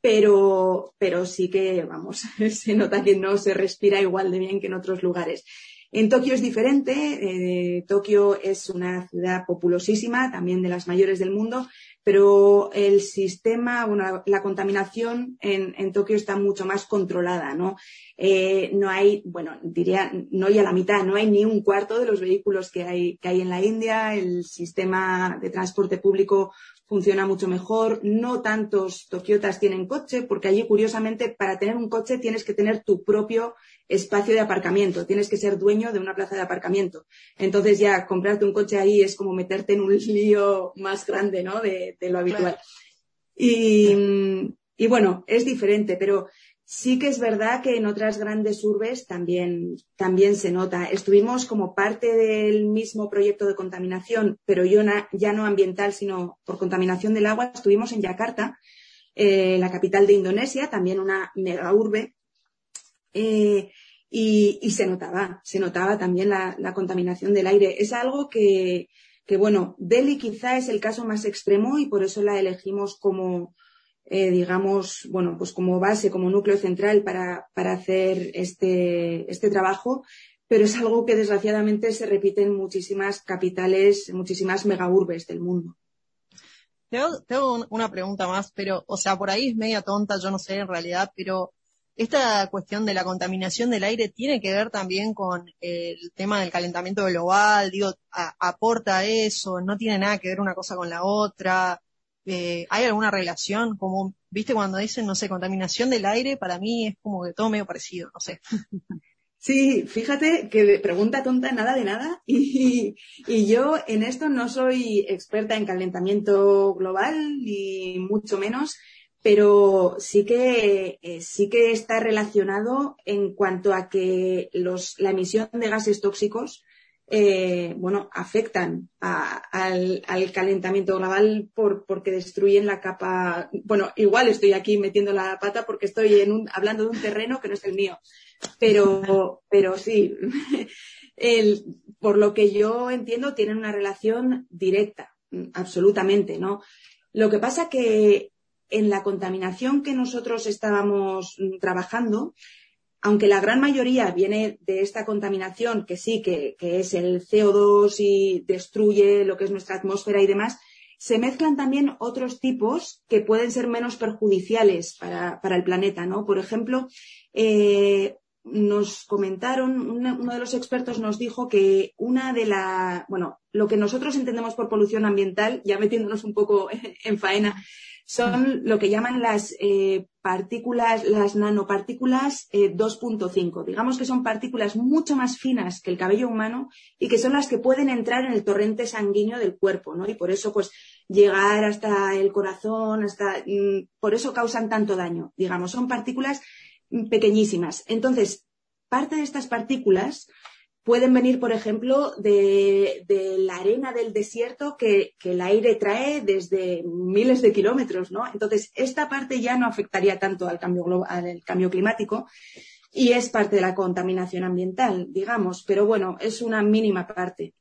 pero, pero sí que, vamos, se nota que no se respira igual de bien que en otros lugares. En Tokio es diferente. eh, Tokio es una ciudad populosísima, también de las mayores del mundo, pero el sistema, bueno, la contaminación en, en Tokio está mucho más controlada, ¿no? Eh, no hay, bueno, diría, no hay a la mitad, no hay ni un cuarto de los vehículos que hay, que hay en la India. El sistema de transporte público funciona mucho mejor. No tantos tokiotas tienen coche, porque allí, curiosamente, para tener un coche tienes que tener tu propio espacio de aparcamiento, tienes que ser dueño de una plaza de aparcamiento. Entonces ya comprarte un coche ahí es como meterte en un lío más grande, ¿no? De, de lo habitual. Y, y bueno, es diferente, pero sí que es verdad que en otras grandes urbes también, también se nota. Estuvimos como parte del mismo proyecto de contaminación, pero yo na- ya no ambiental, sino por contaminación del agua. Estuvimos en Yakarta, eh, la capital de Indonesia, también una mega urbe. Eh, y, se notaba, se notaba también la, contaminación del aire. Es algo que, que, bueno, Delhi quizá es el caso más extremo y por eso la elegimos como, eh, digamos, bueno, pues como base, como núcleo central para, para hacer este, este trabajo, pero es algo que desgraciadamente se repite en muchísimas capitales, muchísimas megaurbes del mundo. Tengo, tengo un- una pregunta más, pero, o sea, por ahí es media tonta, yo no sé en realidad, pero esta cuestión de la contaminación del aire tiene que ver también con el tema del calentamiento global, digo, aporta eso, no tiene nada que ver una cosa con la otra, eh, ¿hay alguna relación? Como, viste, cuando dicen, no sé, contaminación del aire, para mí es como que todo medio parecido, no sé. Sí, fíjate que pregunta tonta, nada de nada. Y, y yo en esto no soy experta en calentamiento global, ni mucho menos, pero sí que, eh, sí que está relacionado en cuanto a que los, la emisión de gases tóxicos eh, bueno, afectan al, al calentamiento global por, porque destruyen la capa. Bueno, igual estoy aquí metiendo la pata porque estoy hablando de un terreno que no es el mío. Pero, pero sí, el- por lo que yo entiendo, tienen una relación directa, absolutamente, ¿no? Lo que pasa que en la contaminación que nosotros estábamos mm, trabajando, aunque la gran mayoría viene de esta contaminación, que sí, que, es el CO2 y destruye lo que es nuestra atmósfera y demás, se mezclan también otros tipos que pueden ser menos perjudiciales para, para el planeta, ¿no? Por ejemplo, eh, nos comentaron, uno de los expertos nos dijo que una de la, bueno, lo que nosotros entendemos por polución ambiental, ya metiéndonos un poco en faena, son lo que llaman las eh, partículas, las nanopartículas eh, 2.5. Digamos que son partículas mucho más finas que el cabello humano y que son las que pueden entrar en el torrente sanguíneo del cuerpo, ¿no? Y por eso, pues, llegar hasta el corazón, hasta, mm, por eso causan tanto daño. Digamos, son partículas mm, pequeñísimas. Entonces, parte de estas partículas pueden venir, por ejemplo, de, la arena del desierto que, el aire trae desde miles de kilómetros, ¿no? Entonces, esta parte ya no afectaría tanto al cambio, glo- al cambio climático y es parte de la contaminación ambiental, digamos, pero bueno, es una mínima parte.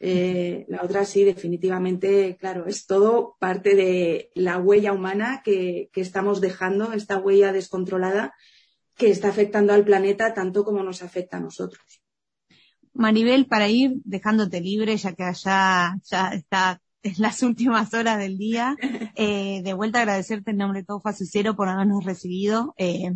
Eh, la otra sí, definitivamente, claro, es todo parte de la huella humana que estamos dejando, esta huella descontrolada que está afectando al planeta tanto como nos afecta a nosotros. Maribel, para ir dejándote libre, ya que allá ya está en las últimas horas del día, eh, de vuelta agradecerte en nombre de todo Fase Cero por habernos recibido. Eh,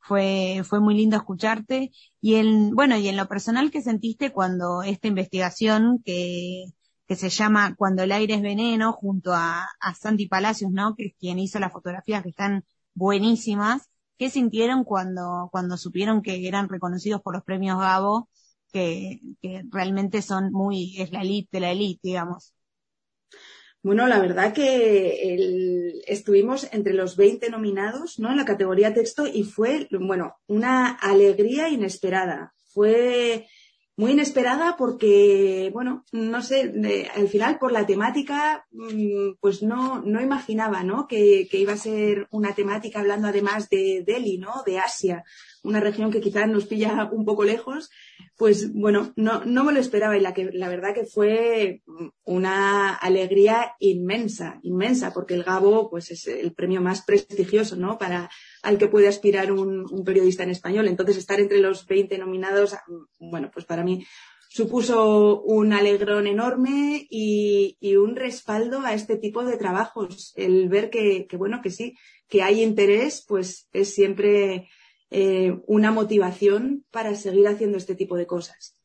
fue, fue muy lindo escucharte. Y en, bueno, y en lo personal que sentiste cuando esta investigación que, que se llama Cuando el aire es veneno, junto a, a Santi Palacios, ¿no? Que es quien hizo las fotografías que están buenísimas. ¿Qué sintieron cuando, cuando supieron que eran reconocidos por los premios Gabo? Que, realmente son muy, es la elite de la elite, digamos. Bueno, la verdad que estuvimos entre los 20 nominados ¿no? en la categoría texto y fue, bueno, una alegría inesperada. Fue muy inesperada porque, bueno, no sé, al final por la temática, mm, pues no, no imaginaba, ¿no? Que, que iba a ser una temática hablando además de Delhi, ¿no? De Asia, una región que quizás nos pilla un poco lejos. Pues bueno, no, no me lo esperaba y la, que, la verdad que fue una alegría inmensa, inmensa, porque el Gabo pues es el premio más prestigioso, ¿no? Para al que puede aspirar un, periodista en español. Entonces, estar entre los 20 nominados, bueno, pues para mí supuso un alegrón enorme y, un respaldo a este tipo de trabajos. El ver que, bueno, que sí, que hay interés, pues es siempre eh, una motivación para seguir haciendo este tipo de cosas.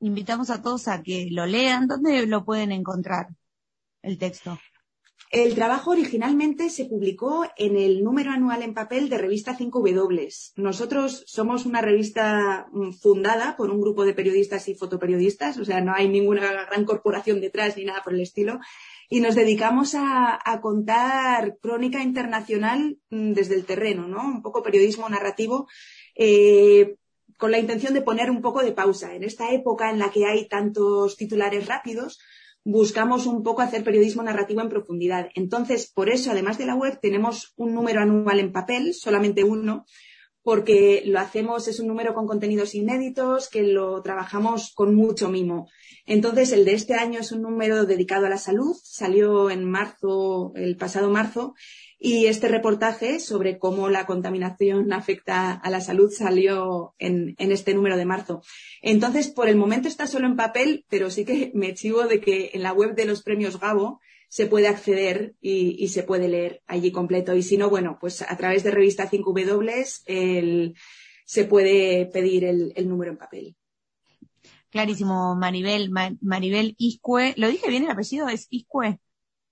Invitamos a todos a que lo lean. ¿Dónde lo pueden encontrar el texto? El trabajo originalmente se publicó en el número anual en papel de revista 5W. Nosotros somos una revista mm, fundada por un grupo de periodistas y fotoperiodistas, o sea, no hay ninguna gran corporación detrás ni nada por el estilo. Y nos dedicamos a, contar crónica internacional mm, desde el terreno, ¿no? Un poco periodismo narrativo. eh, con la intención de poner un poco de pausa. En esta época en la que hay tantos titulares rápidos, buscamos un poco hacer periodismo narrativo en profundidad. Entonces, por eso, además de la web, tenemos un número anual en papel, solamente uno, porque lo hacemos, es un número con contenidos inéditos, que lo trabajamos con mucho mimo. Entonces, el de este año es un número dedicado a la salud, salió en marzo, el pasado marzo, y este reportaje sobre cómo la contaminación afecta a la salud salió en, este número de marzo. Entonces, por el momento está solo en papel, pero sí que me chivo de que en la web de los premios Gabo se puede acceder y, se puede leer allí completo. Y si no, bueno, pues a través de revista 5W el, se puede pedir el número en papel. Clarísimo, Maribel, Ma Maribel Iscue. ¿Lo dije bien el apellido? ¿Es Iscue?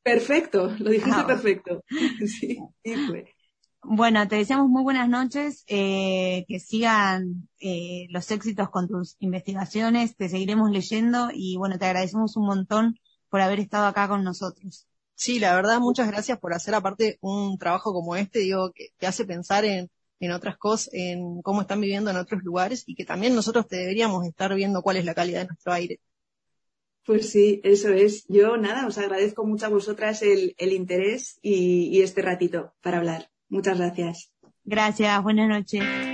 Perfecto, lo dijiste ah. perfecto. Sí, Iscue. Bueno, te deseamos muy buenas noches, eh, que sigan eh, los éxitos con tus investigaciones, te seguiremos leyendo y bueno, te agradecemos un montón por haber estado acá con nosotros. Sí, la verdad, muchas gracias por hacer aparte un trabajo como este, digo, que te hace pensar en, en otras cosas, en cómo están viviendo en otros lugares y que también nosotros te deberíamos estar viendo cuál es la calidad de nuestro aire. Pues sí, eso es. Yo nada, os agradezco mucho a vosotras el, el interés y, y este ratito para hablar. Muchas gracias. Gracias, buenas noches.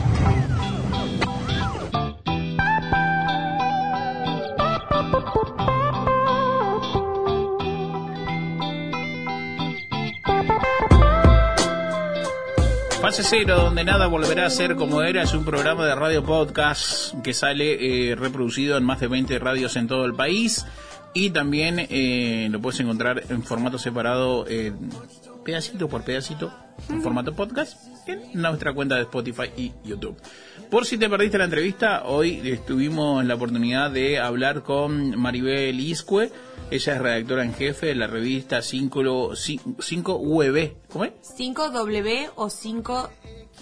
Cero, donde nada volverá a ser como era, es un programa de radio podcast que sale eh, reproducido en más de 20 radios en todo el país. Y también eh, lo puedes encontrar en formato separado en pedacito por pedacito, en formato podcast, en nuestra cuenta de Spotify y YouTube. Por si te perdiste la entrevista, hoy tuvimos la oportunidad de hablar con Maribel Iscue. Ella es redactora en jefe de la revista 5, 5 UEB. ¿Cómo es? 5W o 5...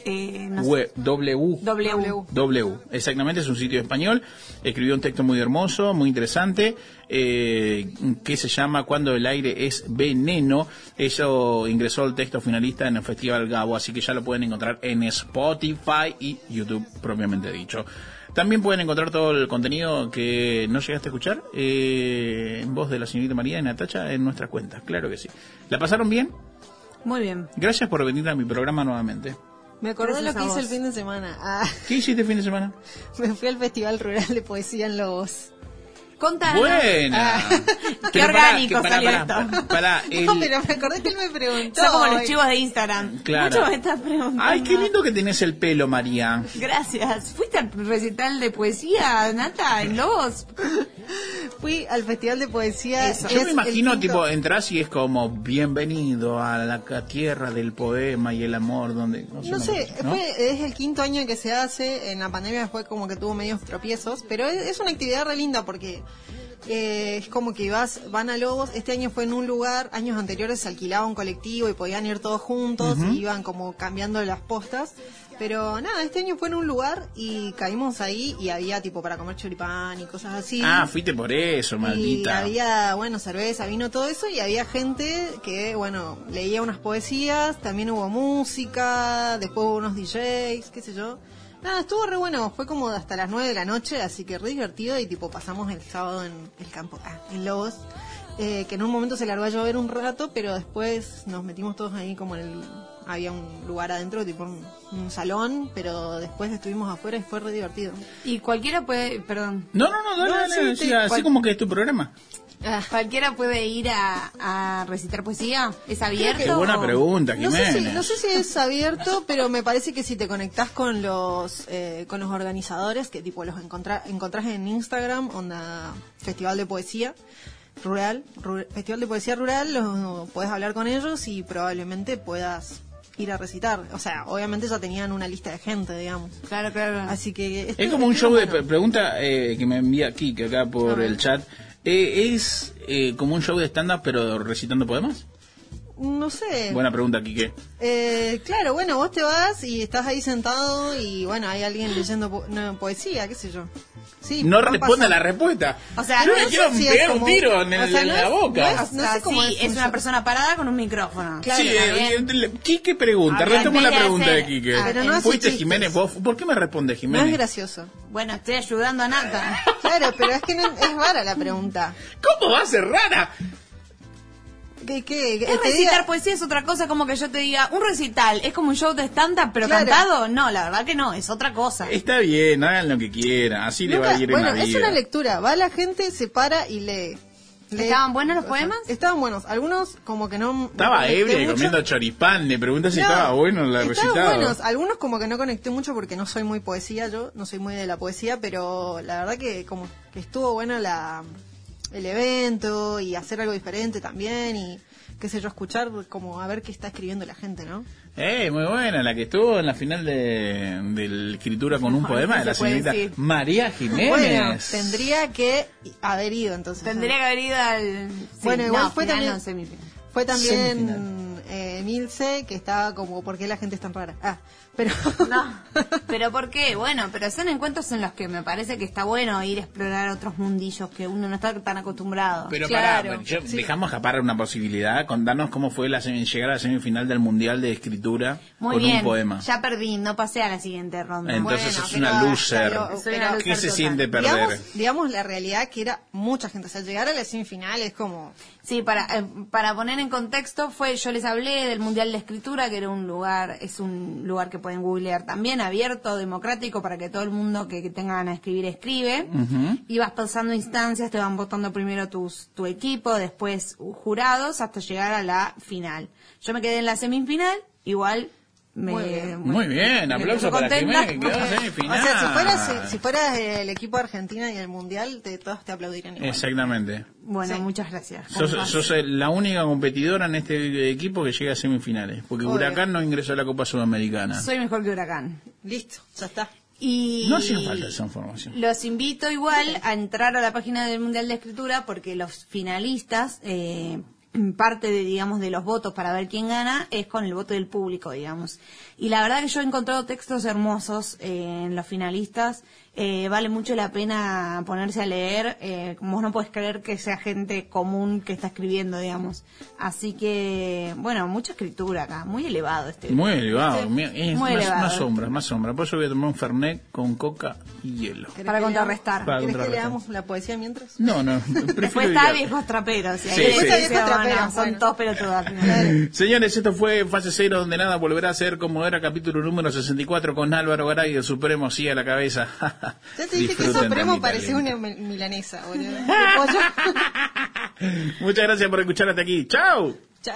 Eh, no sé. Web, w, W. W, exactamente, es un sitio español. Escribió un texto muy hermoso, muy interesante, eh, que se llama Cuando el aire es veneno. Eso ingresó el texto finalista en el Festival Gabo, así que ya lo pueden encontrar en Spotify y YouTube, propiamente dicho. También pueden encontrar todo el contenido que no llegaste a escuchar eh, en voz de la señorita María y Natacha en nuestras cuentas, claro que sí. ¿La pasaron bien? Muy bien. Gracias por venir a mi programa nuevamente. Me acordé de lo que hice el fin de semana. Ah, ¿Qué hiciste el fin de semana? me fui al Festival Rural de Poesía en Lobos. Contanos. Buena. Ah. Qué orgánico pará, salió esto. pará, el- No, pero me acordé que él me preguntó. Son como los chivos de Instagram. Claro. Mucho me estás preguntando. Ay, qué lindo que tenés el pelo, María. Gracias. ¿Fuiste al recital de poesía, Nata, en Lobos? Fui al Festival de Poesía. Eso. Yo es me imagino, tipo, entras y es como, bienvenido a la tierra del poema y el amor, donde... No sé, cosa, ¿no? fue- es el quinto año que se hace, en la pandemia fue como que tuvo medios tropiezos, pero es, es una actividad re linda porque eh, es como que vas, van a Lobos, este año fue en un lugar, años anteriores se alquilaba un colectivo y podían ir todos juntos y iban como cambiando las postas, pero nada, este año fue en un lugar y caímos ahí y había tipo para comer choripán y cosas así. Ah, fuiste por eso, Y maldita. había, bueno, cerveza, vino, todo eso, y había gente que, bueno, leía unas poesías, también hubo música, después hubo unos DJs, qué sé yo. Nada, estuvo re bueno, fue como hasta las 9 de la noche, así que re divertido, y tipo pasamos el sábado en el campo, ah, en Lobos, eh, que en un momento se largó a llover un rato, pero después nos metimos todos ahí como en el... Había un lugar adentro, tipo un, un salón, pero después estuvimos afuera y fue re divertido. Y cualquiera puede, perdón. No, no, no, dale, No, dale, sí, sí, te- así cual- como que es tu programa. Ah, ¿Cualquiera puede ir a, a recitar poesía? ¿Es abierto? Qué buena o- pregunta, No sé, si, Jiménez. no sé si es abierto, pero me parece que si te conectás con los eh, con los organizadores, que tipo los encontrá- encontrás en Instagram, onda Festival de Poesía Rural, Ru- Festival de Poesía Rural, los, puedes hablar con ellos y probablemente puedas ir a recitar. O sea, obviamente ya tenían una lista de gente, digamos. Claro, claro. Así que... Es como un show de pre- pregunta eh, que me envía aquí, que acá por el chat. Eh, ¿Es eh, como un show de stand-up pero recitando poemas? No sé. Buena pregunta, Quique. Eh, claro, bueno, vos te vas y estás ahí sentado y bueno, hay alguien leyendo po- no, poesía, qué sé yo. Sí, no responde a la respuesta. O sea, Yo no le quiero si pegar un tiro en, el- o sea, en no la es- boca. no es- O sea, sé cómo sí, es es un una persona parada con un micrófono. Claro, sí, eh, Quique pregunta, en la pregunta de Quique. Ah, pero no Fuiste. Jiménez, vos, ¿por qué me responde No Jiménez? es gracioso. Bueno, estoy ayudando a Nata. Claro, pero es que no, es rara la pregunta. ¿Cómo va a ser rara? ¿Qué, qué, Es recitar diga- poesía es otra cosa, como que yo te diga, un recital, ¿es como un show de stand-up pero Claro. cantado? No, la verdad que no, es otra cosa. Está bien, hagan lo que quieran, así le va Nunca- a ir bueno, en la es vida. una lectura. Va la gente, se para y lee. ¿Estaban buenos los poemas? Estaban buenos. Algunos como que no... Estaba ebria y comiendo choripán, le pregunta si No, estaba bueno la estaban recitada. buenos. Algunos como que no conecté mucho porque no soy muy poesía yo, no soy muy de la poesía, pero la verdad que como que estuvo bueno la el evento y hacer algo diferente también y qué sé yo, escuchar como a ver qué está escribiendo la gente, ¿no? Eh, muy buena, la que estuvo en la final de, de la escritura con un poema de la señorita decir. María Jiménez. Bueno, tendría que haber ido entonces. Tendría que haber ido al... sí, Bueno, igual no, fue final también-. Fue también eh, Milce, que estaba como, ¿por qué la gente es tan rara? Ah, pero... No, pero ¿por qué? Bueno, pero son encuentros en los que me parece que está bueno ir a explorar otros mundillos que uno no está tan acostumbrado. Pero Claro, pará, yo- sí. dejamos escapar una posibilidad. Contanos cómo fue la semi- llegar a la semifinal del Mundial de Escritura Muy con bien, un poema. ya perdí, no pasé a la siguiente ronda. Entonces Bueno, pero una loser. una pero- loser ¿Qué se total. siente perder? Digamos, digamos la realidad que era mucha gente, o sea, llegar a la semifinal es como... Sí, para, eh, para poner en contexto, fue yo les hablé del Mundial de Escritura, que era un lugar, es un lugar que pueden googlear también, abierto, democrático, para que todo el mundo que, que tenga ganas de escribir, escribe. Ujú. Y vas pasando instancias, te van votando primero tus, tu equipo, después jurados, hasta llegar a la final. Yo me quedé en la semifinal, igual Me- Muy bien. Muy bien, me aplauso para contenta. Jimé, quedó semifinal. O sea, si fueras, si fueras el equipo de Argentina y el Mundial, te, todos te aplaudirían igual. Exactamente. Bueno, muchas gracias. Sos, ¿Cómo sos la única competidora en este equipo que llega a semifinales, porque Obvio. Huracán no ingresó a la Copa Sudamericana. Soy mejor que Huracán. Listo, ya está. Y No hacía falta esa información. Los invito igual a entrar a la página del Mundial de Escritura porque los finalistas, eh, parte de, digamos, de los votos para ver quién gana es con el voto del público, digamos. Y la verdad que yo he encontrado textos hermosos eh, en los finalistas. Eh, vale mucho la pena ponerse a leer. Eh, vos no puedes creer que sea gente común que está escribiendo, digamos. Así que, bueno, mucha escritura acá. Muy elevado este. Muy elevado, Sí, mira, es muy más, elevado. más sombra, más sombra. Por eso voy a tomar un Fernet con coca y hielo. Para contrarrestar. Para ¿Querés que leamos la poesía mientras? No, no, Después está viejos traperos. Sí, después sí. Viejos son bueno. todos pelotudos. Señores, esto fue Fase Cero, donde nada volverá a ser como era capítulo número 64 con Álvaro Garay, el Supremo sí a la cabeza. Ya te dije que Supremo parecía una mi- milanesa, boludo. Muchas gracias por escuchar hasta aquí. ¡Chao! Chao.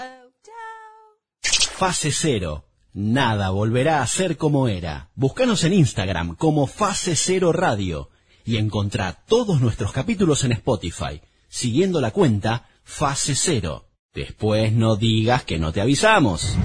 Fase Cero. Nada volverá a ser como era. Búscanos en Instagram como Fase Cero Radio y encontrá todos nuestros capítulos en Spotify, siguiendo la cuenta Fase Cero. Después no digas que no te avisamos.